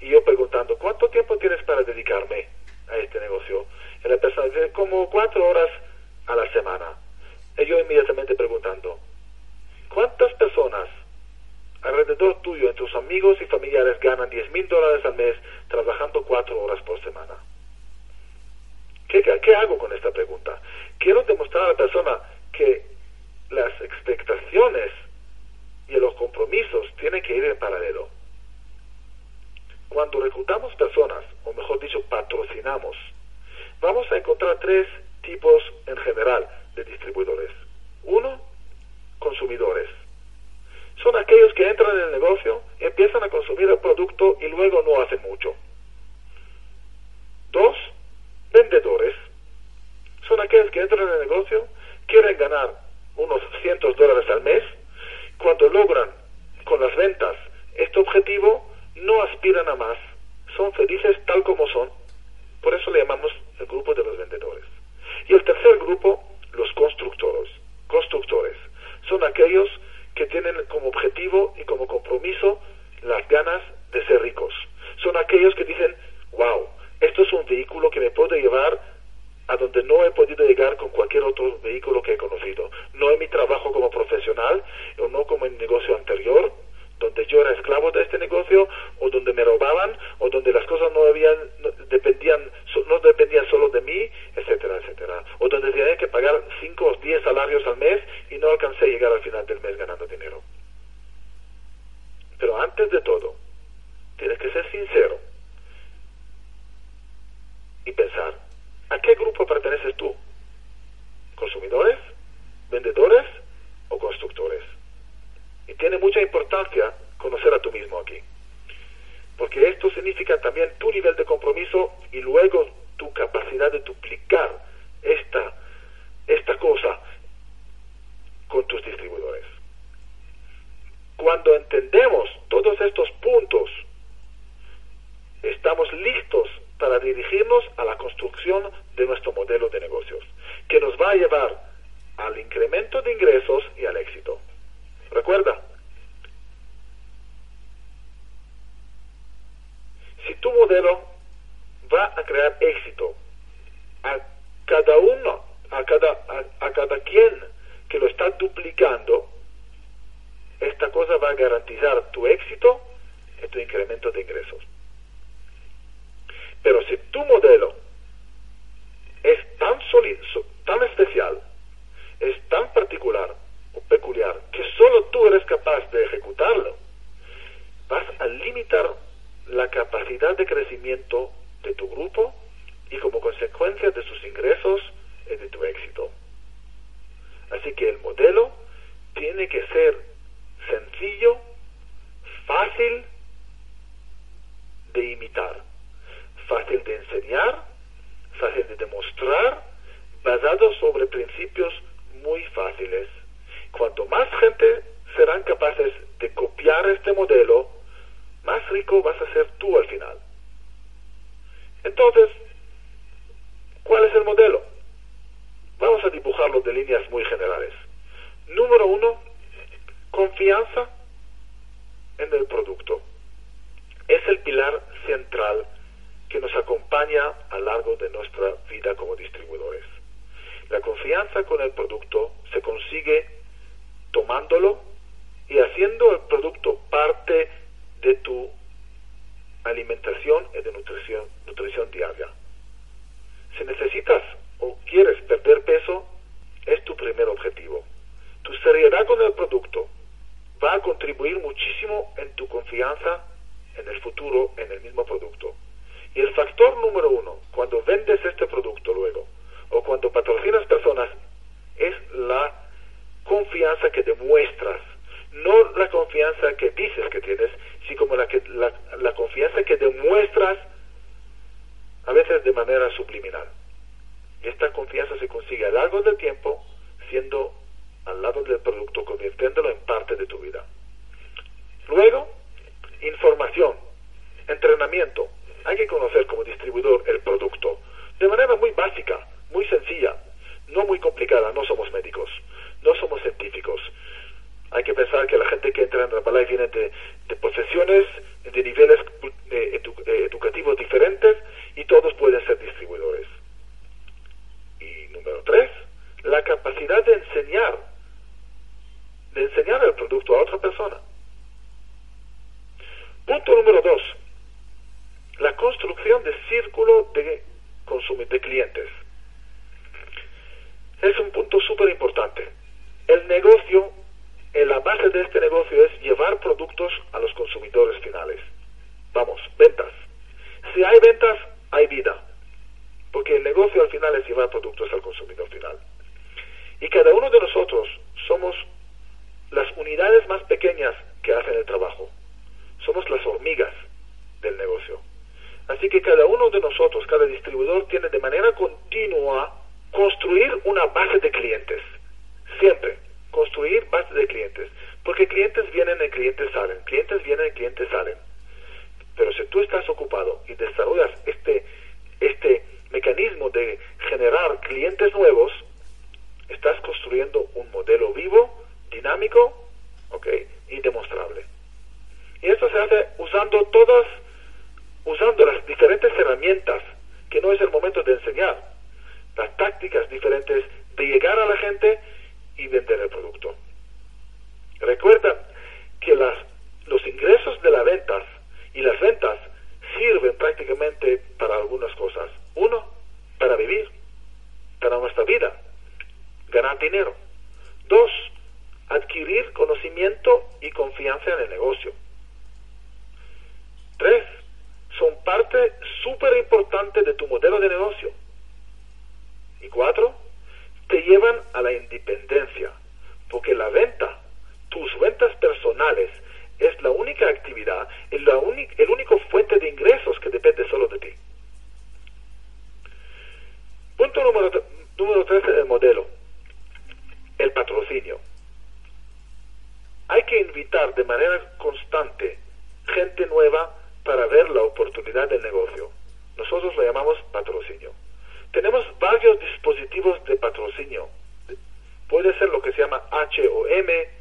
Y yo preguntando, ¿cuánto tiempo tienes para dedicarme a este negocio? Y la persona dice, como cuatro horas a la semana. Y yo inmediatamente preguntando, ¿cuántas personas alrededor tuyo, entre tus amigos y familiares, ganan 10 mil dólares al mes trabajando cuatro horas por semana? ¿Qué, ¿Qué, hago con esta pregunta? Quiero demostrar a la persona que las expectaciones y los compromisos tienen que ir en paralelo. Cuando reclutamos personas, o mejor dicho, patrocinamos, vamos a encontrar tres tipos en general de distribuidores. Uno, consumidores. Son aquellos que entran en el negocio, empiezan a consumir el producto y luego no hacen mucho. Dos, vendedores. Son aquellos que entran en el negocio, quieren ganar unos cientos dólares al mes, cuando logran con las ventas este objetivo, no aspiran a más, son felices tal como son, por eso le llamamos el grupo de los vendedores. Y el tercer grupo, los constructores. Constructores. Son aquellos que tienen como objetivo y como compromiso las ganas de ser ricos. Son aquellos que dicen, wow, esto es un vehículo que me puede llevar a donde no he podido llegar con cualquier otro vehículo que he conocido. No en mi trabajo como profesional o no como en el negocio anterior, donde yo era esclavo de este negocio o donde me robaban o donde las cosas no habían dependían no dependían solo de mí etcétera etcétera o donde tenía que pagar 5 o 10 salarios al mes y no alcancé a llegar al final del mes ganando dinero pero antes de todo tienes que ser sincero y pensar ¿a qué grupo perteneces tú? ¿consumidores? ¿vendedores? o constructores? Y tiene mucha importancia conocer a tú mismo aquí. Porque esto significa también tu nivel de compromiso y luego tu capacidad de duplicar esta, esta cosa con tus distribuidores. Cuando entendemos todos estos puntos, estamos listos para dirigirnos a la construcción de nuestro modelo de negocios, que nos va a llevar al incremento de ingresos y al éxito. Recuerda, si tu modelo va a crear éxito a cada uno, a cada, a, cada quien que lo está duplicando, esta cosa va a garantizar tu éxito y tu incremento de ingresos. Pero si tu modelo es tan sólido, tan especial, es tan particular, peculiar que solo tú eres capaz de ejecutarlo, vas a limitar la capacidad de crecimiento de tu grupo y como consecuencia de sus ingresos y de tu éxito. Así que el modelo tiene que ser sencillo, fácil de imitar, fácil de enseñar, fácil de demostrar, basado sobre principios muy fáciles Cuanto más gente serán capaces de copiar este modelo, más rico vas a ser tú al final. Entonces, ¿cuál es el modelo? Vamos a dibujarlo de líneas muy generales. Número uno, confianza en el producto. Es el pilar central que nos acompaña a lo largo de nuestra vida como distribuidores. La confianza con el producto se consigue tomándolo y haciendo el producto parte de tu alimentación y de nutrición, nutrición diaria. Si necesitas o quieres perder peso, es tu primer objetivo. Tu seriedad con el producto va a contribuir muchísimo en tu confianza en el futuro en el mismo producto. Y el factor número uno, cuando vendes este producto luego, o cuando patrocinas personas, es la confianza que demuestras, no la confianza que dices que tienes, sino como la, que, la, confianza que demuestras a veces de manera subliminal. Esta confianza se consigue a lo largo del tiempo siendo al lado del producto, convirtiéndolo en parte de tu vida. Luego, información, entrenamiento. Hay que conocer como distribuidor el producto de manera muy básica, muy sencilla, no muy complicada, no somos médicos no somos científicos. Hay que pensar que la gente que entra en Herbalife viene de, profesiones, de niveles eh, eh, educativos diferentes y todos pueden ser distribuidores. Y número tres, la capacidad de enseñar, de enseñar el producto a otra persona. Punto número dos, la construcción de círculo de, de clientes. Es un punto súper importante. El negocio, la base de este negocio es llevar productos a los consumidores finales. Vamos, ventas. Si hay ventas, hay vida. Porque el negocio al final es llevar productos al consumidor final. Y cada uno de nosotros somos las unidades más pequeñas que hacen el trabajo. Somos las hormigas del negocio. Así que cada uno de nosotros, cada distribuidor, tiene de manera continua construir una base de clientes. Siempre. Construir base de clientes. Porque clientes vienen y clientes salen. Clientes vienen y clientes salen. Pero si tú estás ocupado y desarrollas este, este mecanismo de generar clientes nuevos, estás construyendo un modelo vivo, dinámico ¿okay? y demostrable. Y esto se hace usando todas, usando las diferentes herramientas, que no es el momento de enseñar, las tácticas diferentes de llegar a la gente y vender el producto. Recuerda que las, los ingresos de las ventas y las ventas sirven prácticamente para algunas cosas. Uno, para vivir, para nuestra vida, ganar dinero. Dos, adquirir conocimiento y confianza en el negocio. Tres, son parte súper importante de tu modelo de negocio. Y cuatro, te llevan a la independencia, porque la venta, tus ventas personales, es la única actividad, es la el único fuente de ingresos que depende solo de ti. Punto número, número tres del modelo, el patrocinio. Hay que invitar de manera constante gente nueva para ver la oportunidad del negocio. Nosotros lo llamamos patrocinio. Tenemos varios dispositivos de patrocinio. Puede ser lo que se HOM,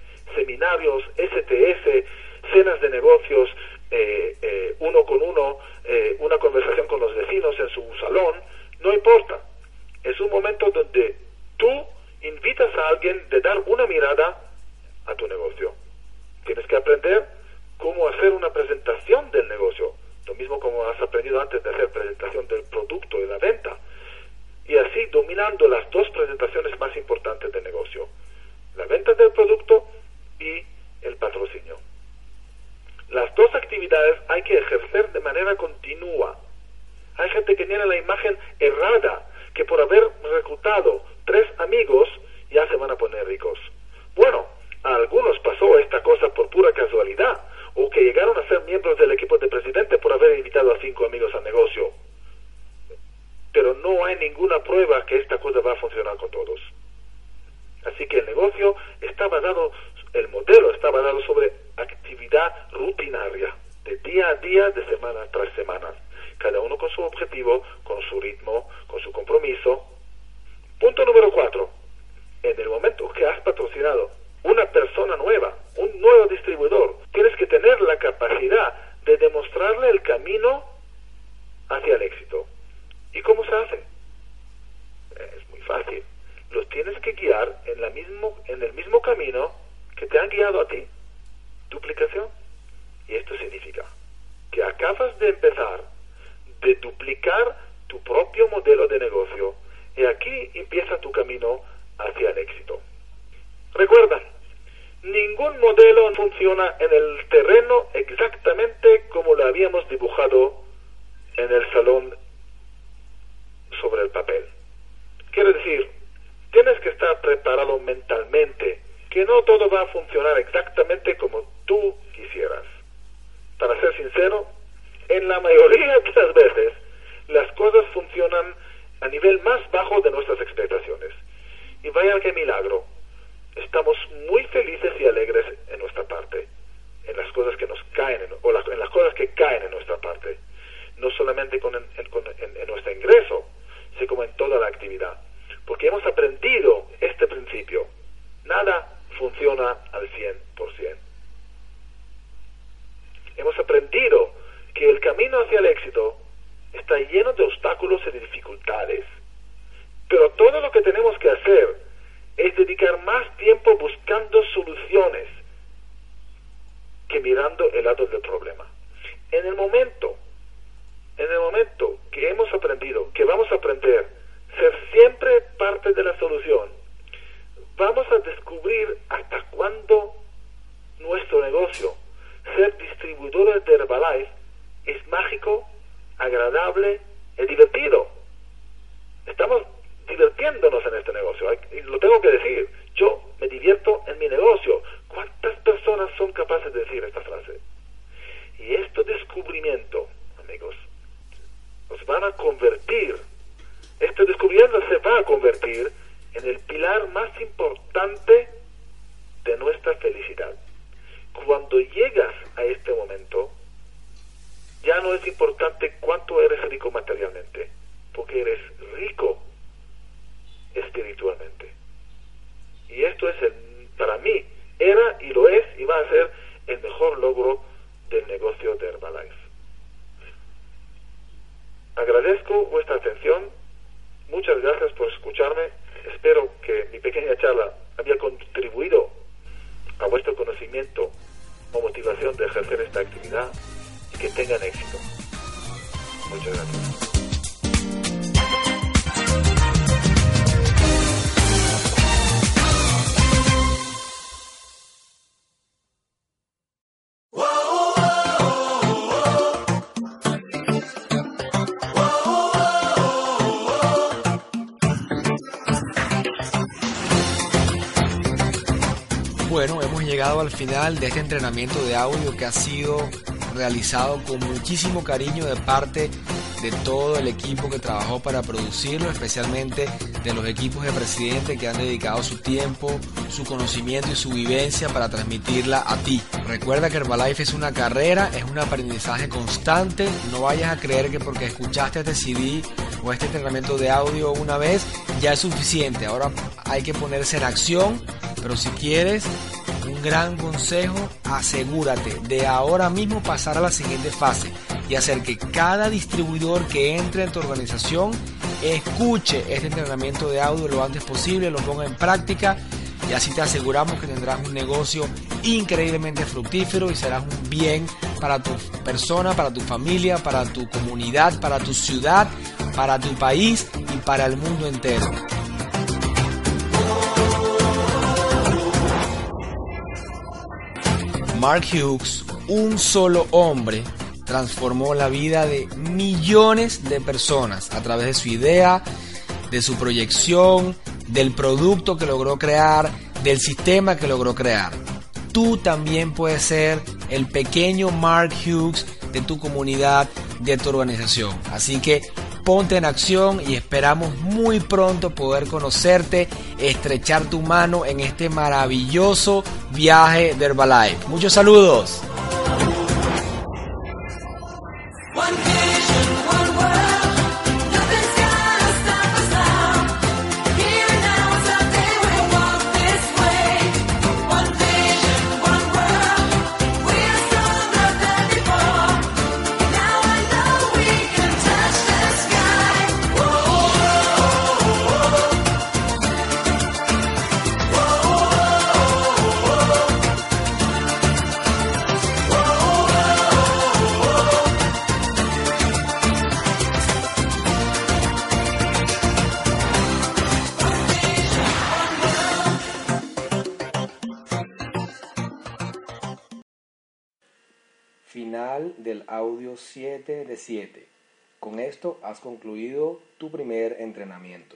en la mayoría de las veces las cosas funcionan a nivel más bajo de nuestras expectaciones. Y vaya que milagro, estamos muy felices y alegres en nuestra parte, en las cosas que nos caen, o en las cosas que caen en nuestra parte, no solamente con, en, en nuestro ingreso, sino como en toda la actividad, porque hemos aprendido este principio, nada funciona al 100%. Hemos aprendido que el camino hacia el éxito está lleno de obstáculos y de dificultades, pero todo lo que tenemos que hacer es dedicar más tiempo buscando soluciones que mirando el lado del problema. En el momento, en el momento que hemos aprendido, que vamos a aprender ser siempre parte de la solución, vamos a descubrir hasta cuándo nuestro negocio, ser distribuidores de Herbalife, es mágico, agradable y divertido. Estamos divirtiéndonos en este negocio. Y lo tengo que decir, yo me divierto en mi negocio. ¿Cuántas personas son capaces de decir esta frase? Y este descubrimiento, amigos, nos van a convertir, este descubrimiento se va a convertir en el pilar más importante de nuestra felicidad. Cuando llegas a este momento, ya no es importante cuánto eres rico materialmente, porque eres rico espiritualmente. Y esto es, el, para mí, era y lo es y va a ser el mejor logro del negocio de Herbalife. Agradezco vuestra atención Muchas gracias por escucharme. Espero que mi pequeña charla haya contribuido a vuestro conocimiento o motivación de ejercer esta actividad que tengan éxito. Muchas gracias. Bueno, hemos llegado al final de este entrenamiento de audio que ha sido realizado con muchísimo cariño de parte de todo el equipo que trabajó para producirlo, especialmente de los equipos de presidente que han dedicado su tiempo, su conocimiento y su vivencia para transmitirla a ti. Recuerda que Herbalife es una carrera, es un aprendizaje constante, no vayas a creer que porque escuchaste este CD o este entrenamiento de audio una vez ya es suficiente, ahora hay que ponerse en acción, pero si quieres un gran consejo, asegúrate de ahora mismo pasar a la siguiente fase y hacer que cada distribuidor que entre en tu organización escuche este entrenamiento de audio lo antes posible, lo ponga en práctica y así te aseguramos que tendrás un negocio increíblemente fructífero y serás un bien para tu persona, para tu familia, para tu comunidad, para tu ciudad, para tu país y para el mundo entero. Mark Hughes, un solo hombre, transformó la vida de millones de personas a través de su idea, de su proyección, del producto que logró crear, del sistema que logró crear. Tú también puedes ser el pequeño Mark Hughes de tu comunidad, de tu organización. Así que ponte en acción y esperamos muy pronto poder conocerte, estrechar tu mano en este maravilloso viaje de Herbalife. Muchos saludos. 7 de 7. Con esto has concluido tu primer entrenamiento.